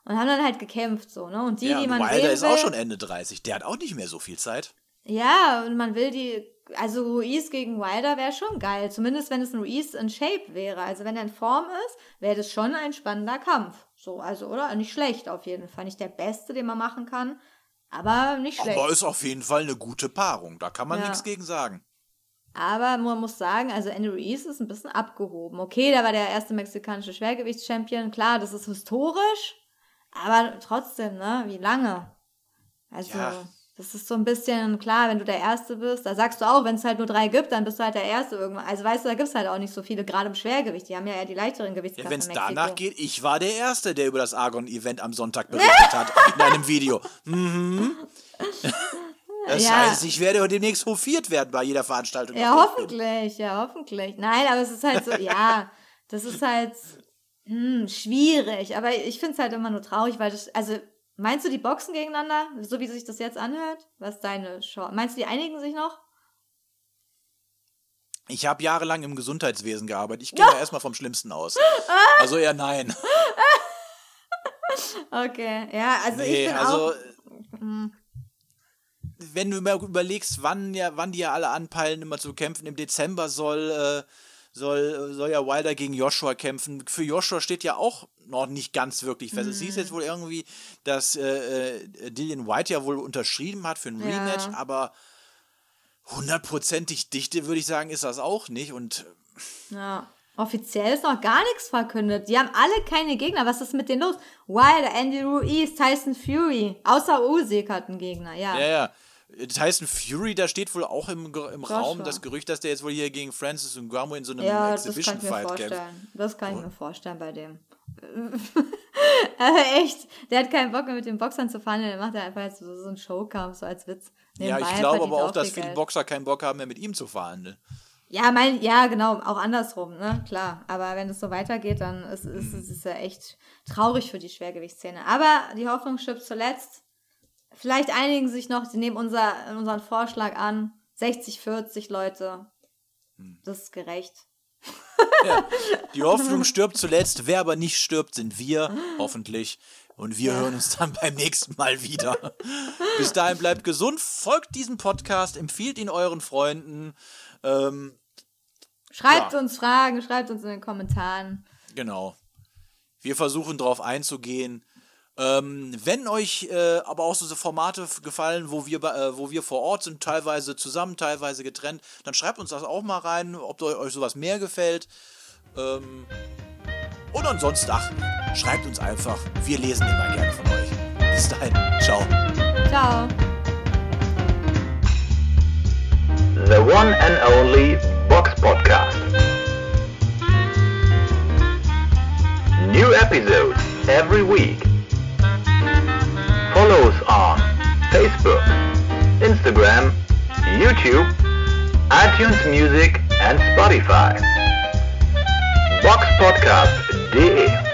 und haben dann halt gekämpft, so, ne? Und die, ja, die man Wilder sehen ist will, auch schon Ende 30. Der hat auch nicht mehr so viel Zeit. ja, und man will die, also Ruiz gegen Wilder wäre schon geil. Zumindest wenn es ein Ruiz in Shape wäre. Also wenn er in Form ist, wäre das schon ein spannender Kampf. So, also, oder? Nicht schlecht auf jeden Fall. Nicht der beste, den man machen kann, aber nicht schlecht. Aber ist auf jeden Fall eine gute Paarung. Da kann man Ja. nichts gegen sagen. Aber man muss sagen, also Andy Ruiz ist ein bisschen abgehoben. Okay, der war der erste mexikanische Schwergewichtschampion. Klar, das ist historisch, aber trotzdem, ne? Wie lange? Also, Ja. Das ist so ein bisschen klar, wenn du der Erste bist. Da sagst du auch, wenn es halt nur drei gibt, dann bist du halt der Erste irgendwann. Also, weißt du, da gibt es halt auch nicht so viele, gerade im Schwergewicht. Die haben ja eher die leichteren Ja, Gewichtsklassen. Wenn es danach geht, ich war der Erste, der über das Argon-Event am Sonntag berichtet hat, [laughs] in einem Video. Mhm. [laughs] Das Ja. heißt, ich werde demnächst hofiert werden bei jeder Veranstaltung. Ja, hoffentlich, ja, hoffentlich. Nein, aber es ist halt so, ja, das ist halt hm, schwierig. Aber ich finde es halt immer nur traurig, weil das, also, meinst du, die boxen gegeneinander, so wie sich das jetzt anhört? Was deine Chance? Meinst du, die einigen sich noch? Ich habe jahrelang im Gesundheitswesen gearbeitet. Ich gehe [laughs] ja erstmal vom Schlimmsten aus. Also eher nein. [laughs] Okay, ja, also ich Nee, bin also auch. Hm. wenn du mal überlegst, wann ja, wann die ja alle anpeilen, immer zu kämpfen, im Dezember soll, äh, soll, soll ja Wilder gegen Joshua kämpfen. Für Joshua steht ja auch noch nicht ganz wirklich fest. Es hieß Mhm. jetzt wohl irgendwie, dass äh, äh, Dillian White ja wohl unterschrieben hat für ein Ja. Rematch, aber hundertprozentig dichte, würde ich sagen, ist das auch nicht. Und Ja. Offiziell ist noch gar nichts verkündet. Die haben alle keine Gegner. Was ist mit denen los? Wilder, Andy Ruiz, Tyson Fury. Außer Usyk hat einen Gegner, ja. ja, ja. Tyson Fury, da steht wohl auch im, im. Raum das Gerücht, dass der jetzt wohl hier gegen Francis Ngannou in so einem Ja, mir Exhibition-Fight kämpft. Das kann ich mir vorstellen bei dem. Aber [laughs] echt, der hat keinen Bock mehr mit den Boxern zu fahren, der macht ja einfach so, so einen Showkampf, so als Witz. Ja, ich glaube aber er auch, dass viel viele. Boxer keinen Bock haben mehr mit ihm zu verhandeln. Ja, mein, ja, genau, auch andersrum, ne, klar. Aber wenn es so weitergeht, dann ist, ist, ist es ja echt traurig für die Schwergewichtsszene. Aber die Hoffnung stirbt zuletzt. Vielleicht einigen sich noch, sie nehmen unser, unseren Vorschlag an. 60, 40 Leute. Das ist gerecht. Die Hoffnung [laughs] stirbt zuletzt, wer aber nicht stirbt, sind wir, hoffentlich. Und wir hören uns dann beim nächsten Mal wieder. Bis dahin bleibt gesund, folgt diesem Podcast, empfiehlt ihn euren Freunden. Ähm, Schreibt Ja. uns Fragen, schreibt uns in den Kommentaren. genau. Wir versuchen darauf einzugehen. Ähm, wenn euch äh, aber auch so Formate gefallen, wo wir, äh, wo wir vor Ort sind, teilweise zusammen, teilweise getrennt, dann schreibt uns das auch mal rein, ob euch sowas mehr gefällt. Ähm, und ansonsten, ach, schreibt uns einfach. Wir lesen immer gerne von euch. Bis dahin, ciao. Ciao. The one and only Box Podcast. New episodes every week. Follow us on Facebook, Instagram, YouTube, iTunes Music, and Spotify. Box Podcast